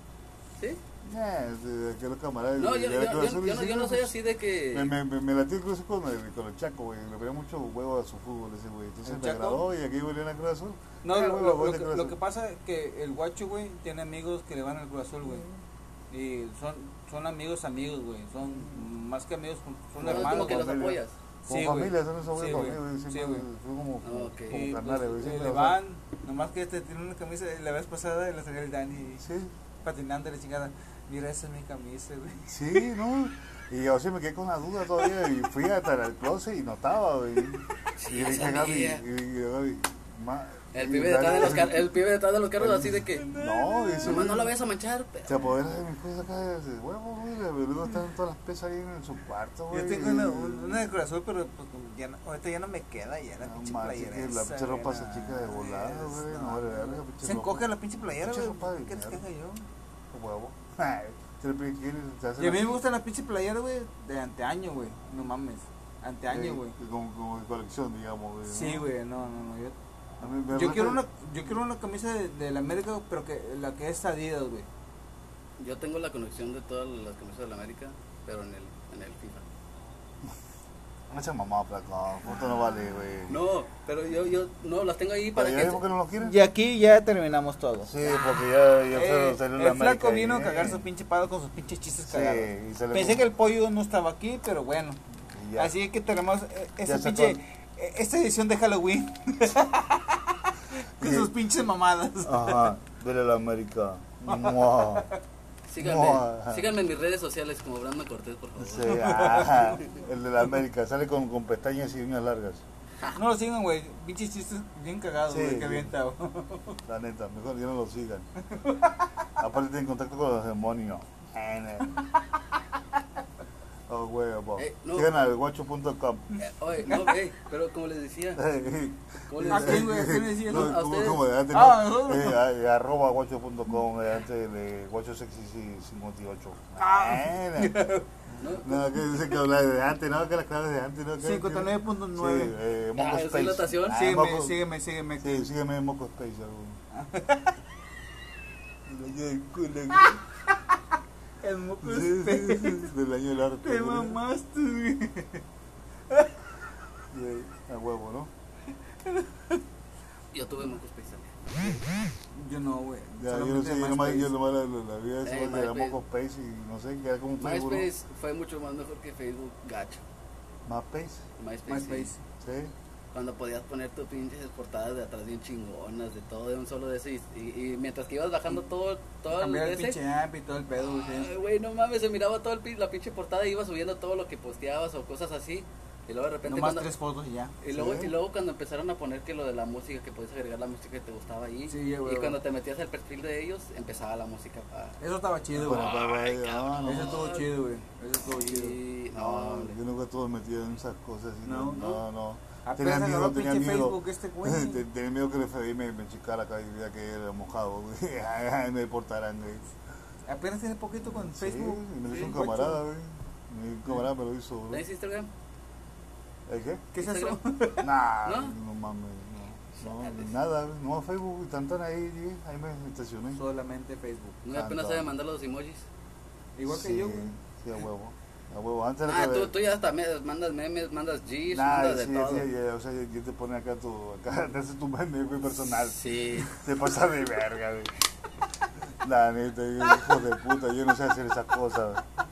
¿Sí? De aquellos camaradas. No, yo, yo, yo, yo no, sí, yo no soy pues, así de que. Me, me, me, me latí el Azul con el, con el Chaco, güey. Le ponía mucho huevo a su fútbol ese, güey. Entonces ¿El me agradó y aquí volví a Cruz Azul. No, Ah, lo, lo- lo que, lo que pasa es que el guacho, güey, tiene amigos que le van al Cruz Azul, güey. Y son, son amigos, amigos, güey. Son más que amigos, son no, hermanos. que los apoyas. Como Sí, familia, son esos Sí, güey, güey. familia, güey. Sí, fue como, como, Ok. como pues, carnales, güey. eh, le van, nomás que este tiene una camisa, la vez pasada la sacó el Dani Sí, patinando la chingada. Mira, esa es mi camisa, güey. sí, ¿no? Y yo sí me quedé con la duda todavía y fui hasta el closet y no estaba, güey. Y le dije Gaby, y, y ma, El pibe, detrás de los car- el pibe detrás de los carros, así de que. No, dice, Nomás no la vayas a manchar. pero- Se apodera de mis cosas acá de huevo, güey. Luego están todas las pesas ahí en su cuarto, güey. Yo tengo una, una de Azul, pero pues, ya no, ahorita ya no me queda, ya la No pinche playera. que la esa, pinche ropa se chica de volada, güey. no, No, vale, verga, pinche Se encoge la pinche playera, Pinche güey. ¿Qué quieres que haga mierda. yo? Huevo. Te lo te Y a mí la- me gustan las pinches playeras, güey, de anteaño, güey. No mames. Anteaño, güey. Como, como de colección, digamos, güey. Sí, güey, no, no, no. Yo, A mí me yo quiero una, yo quiero una camisa de, de la América, pero que la que es Adidas, güey. Yo tengo la conexión de todas las camisas de la América, pero en el, en el FIFA. No echa mamá, flaco. Punto no vale, güey. No, pero yo, yo no las tengo ahí para ¿Para que. allá por qué no lo quieren? Y aquí ya terminamos todo. Sí, porque ya, ya Eh, salió- salió el la flaco vino a cagar su pinche pado con sus pinches chistes Sí, cagados. se Pensé que el pollo no estaba aquí, pero bueno. Así que tenemos eh, sacó- pinche, esta edición de Halloween. con sus pinches mamadas. Ajá, vele la América. Mua. Síganme, síganme en mis redes sociales como Brandon Cortés, por favor. Sí, ajá, el de la América, sale con, con pestañas y uñas largas. No lo sigan, güey. Pinches chistes bien cagados, Sí, güey, que sí. avienta. güey. La neta, mejor ya no lo sigan. Aparte tienen contacto con los demonios. Oh, huevo. Eh, no. Sigan al guacho.com. Eh, oye, no, ey, pero como les decía, como les ¿A decía? ¿A? No, ustedes. como de antes, Ah, ¿no? Eh, eh, arroba guacho.com, eh, antes de guacho sexy 58. Ah. no, que dice que habla de antes, ¿no? Que las claves de antes, ¿no? Que- 59.9. Sí, eh, Moco Ah, ¿es Space. lotación? Ah, sígueme, Moco- sígueme, sígueme. Sí, sígueme en Moco Space. algo. El moco Sí, sí, sí, Del año del arte. Te mamaste, güey. A huevo, ¿no? yo tuve Moco Space también. Yo no, güey. Ya, yo no sé, yo nomás, yo nomás la, la, la vida Eh, de la MySpace. Moco Space y no sé, que era como un. MySpace fue mucho más mejor que Facebook gacho. MySpace, MySpace, MySpace. sí. Sí. Cuando podías poner tus pinches portadas de atrás bien chingonas, de todo, de un solo de eso. Y, y- y mientras que ibas bajando todo, todo el Cambiar el ese, pinche app y todo el pedo, güey. Ay, sí. güey, no mames, se miraba todo el, pin- la pinche portada y iba subiendo todo lo que posteabas o cosas así. Y luego de repente Nomás cuando, tres fotos y ya. y, luego, Sí. y luego cuando empezaron a poner que lo de la música, que podías agregar la música que te gustaba ahí. Sí, güey, y cuando te metías al perfil de ellos, empezaba la música para... Eso estaba chido, güey. Para- ah, no. Eso estuvo chido, güey. Eso estuvo chido. Y... No, No, hombre. yo nunca estuve metido en esas cosas. así, No, no, no. no. Apenas Tenía miedo, tenía miedo. Este. Te- Tenía miedo que el FBI me, me checara acá y viera que era mojado, me deportaran, güey. Apenas tiene poquito con Sí, Facebook. me lo hizo un camarada, güey. Mi camarada me lo hizo, güey. ¿Tenés Instagram? ¿El qué? ¿Qué es eso? Nah, ¿No? no, mames, no. Nada, no Facebook, y tanto ahí, ahí me estacioné. Solamente Facebook. No apenas sabe mandar los emojis. Igual que yo, güey. Sí, a huevo. A huevo, antes era Ah, que... tú, tú ya hasta me- mandas memes, mandas GIFs, Nah, mandas de sí, todo. sí, o sea, ya te pone acá tu, acá te hace tu meme, güey, personal. Sí. Te pasa de verga, güey. La neta, hijo de puta, yo no sé hacer esas cosas. güey.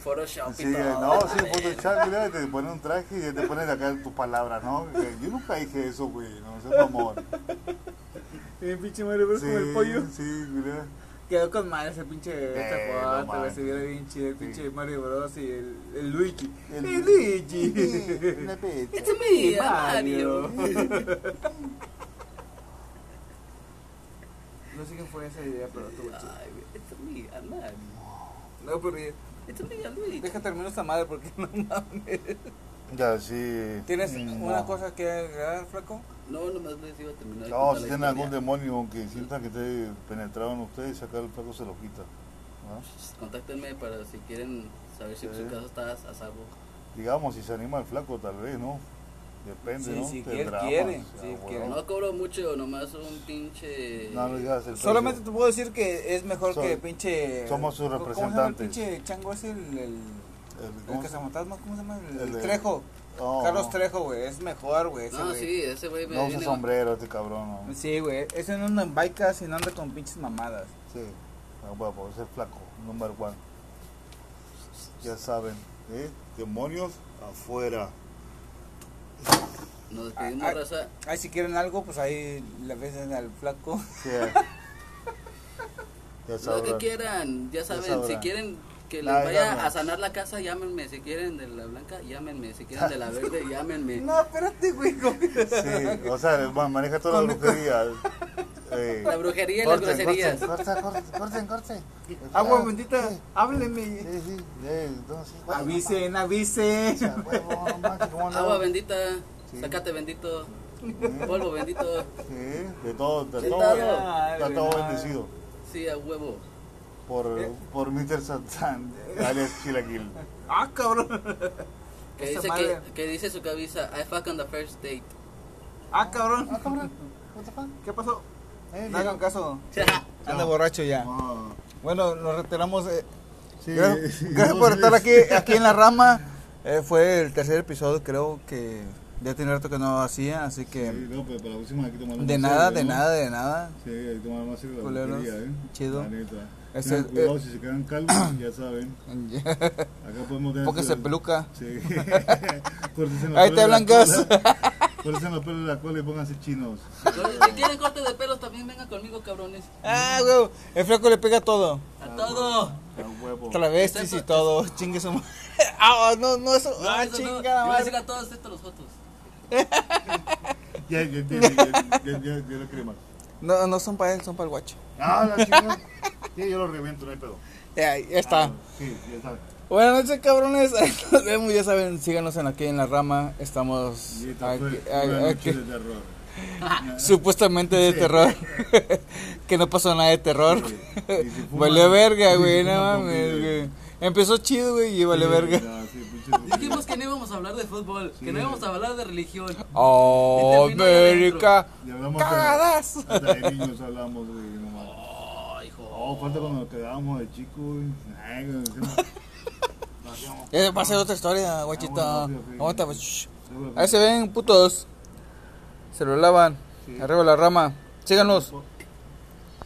Photoshop Sí, y todo. no, sí, Photoshop, mira, te ponen un traje y ya te ponen acá tus palabras, ¿no? Eh, Yo nunca dije eso, güey, no sé, mamón. Y el pinche Mario Bros Sí, como el pollo. sí, mira. Quedó con madre ese pinche Eh, foto, no. Se viera bien chido el Sí. pinche Mario Bros y el, el Luigi. El- El, Luigi. It's me, Mario. Mario. No no sé quién fue esa idea, pero güey, it's me, not. No, pero It's me, Luis. deja terminar esta madre porque no mames. Ya, sí. ¿Tienes mm, una no. cosa que agregar, flaco? No, nomás les iba a terminar. No, si tienen algún demonio que sientan que esté penetrado en ustedes, sacar el flaco se lo quita. ¿no? Contáctenme para si quieren saber si Sí. su casa está a salvo. Digamos, si se anima el flaco, tal vez, ¿no? Depende, Sí, ¿no? si quiere, quiere, o sea, sí, bueno. No cobro mucho, nomás un pinche. No, no digas el Solamente precio. te puedo decir que es mejor Son- que pinche. somos sus ¿cómo- ¿Cómo se llama el representantes. pinche chango ese? El, el, El- el ¿cómo se- ¿cómo se llama? El, El Trejo. Oh, Carlos no. Trejo, güey. Es mejor, güey. ese No, sí, ese güey me No usa sombrero este cabrón, ¿no? Sí, güey. Ese no anda en bikes y no anda con pinches mamadas. Sí, a huevo, es flaco, number one. Ya saben, ¿eh? Demonios afuera. Nos despedimos, Ah, ah. raza. Ay, si quieren algo, pues ahí le besan al flaco. Sí. ya Lo que quieran, ya saben, sabrán. si quieren que les Ay, vaya a sanar la casa, llámenme. Si quieren de la blanca, llámenme. Si quieren de la verde, llámenme. No, espérate, güey. ¿cómo que- Sí, o sea, ma- maneja toda la brujería. Eh, La brujería y las groserías. Corten, corten, corten, corten. Agua Ah, bendita, sí, háblenme. Sí, sí, sí, bueno, Avisen, O avisen. sea, ¿cómo no? Agua bendita, Sí. sácate bendito, Sí, polvo bendito. Sí, de todo, de todo, está todo bendecido Sí, a huevo. Por, Eh. por Mr. Satan, alias Chilaquil. Ah, cabrón. Que dice, que, que dice su cabeza, I fuck on the first date. Ah, cabrón. Ah, cabrón, what the fuck? ¿Qué pasó? Eh, No hagan caso. Anda borracho ya. Bueno, nos retiramos. eh, sí, gracias sí, gracias no, por estar aquí, aquí en la rama. Eh, fue el tercer episodio, creo que ya tiene rato que no hacía, así que Sí, no, pero para la próxima hay que tomarlo de nada, serio, de ¿no? nada, de nada. Sí, hay que tomar más la Culeros. ¿eh? Chido. La neta. Tengan cuidado eh. si se quedan calvos, ya saben. Acá podemos tener... Póngase peluca. Sí. Ahí te blancas. Córtense los pelos de la cola y pónganse chinos. Si quieren corte de pelos, también vengan conmigo, cabrones. Ah, güey, el flaco le pega todo. A todo. A huevo. Travestis y todo, chingue su madre. Ah, no, no, eso. No, Ah, eso no. Yo a todos estos los fotos. Ya, ya, ya, ya, ya, ya, ya lo más. No, no son para él, son para el guacho. Ah, la chingada. Sí, yo lo reviento, no hay pedo. Ya, ya está. Ah, sí, ya está. Buenas noches, cabrones. Nos vemos, ya saben, síganos en aquí en la rama. Estamos aquí, de terror. supuestamente de terror. que no pasó nada de terror. Sí. Y si fuman- Vale verga, güey, no mames, güey. Empezó chido, güey, y vale Sí, verga. no, sí. Dijimos que no íbamos a hablar de fútbol, que no íbamos a hablar de religión. Oh, América. Cagadas. Hasta de niños hablamos, güey. Oh, falta cuando nos quedábamos de chicos, güey. Ay, güey, Eh, va a ser otra historia, ok. Aguanta, pues. Ahí se ven, putos. Se lo lavan. Arriba la rama. Síganos.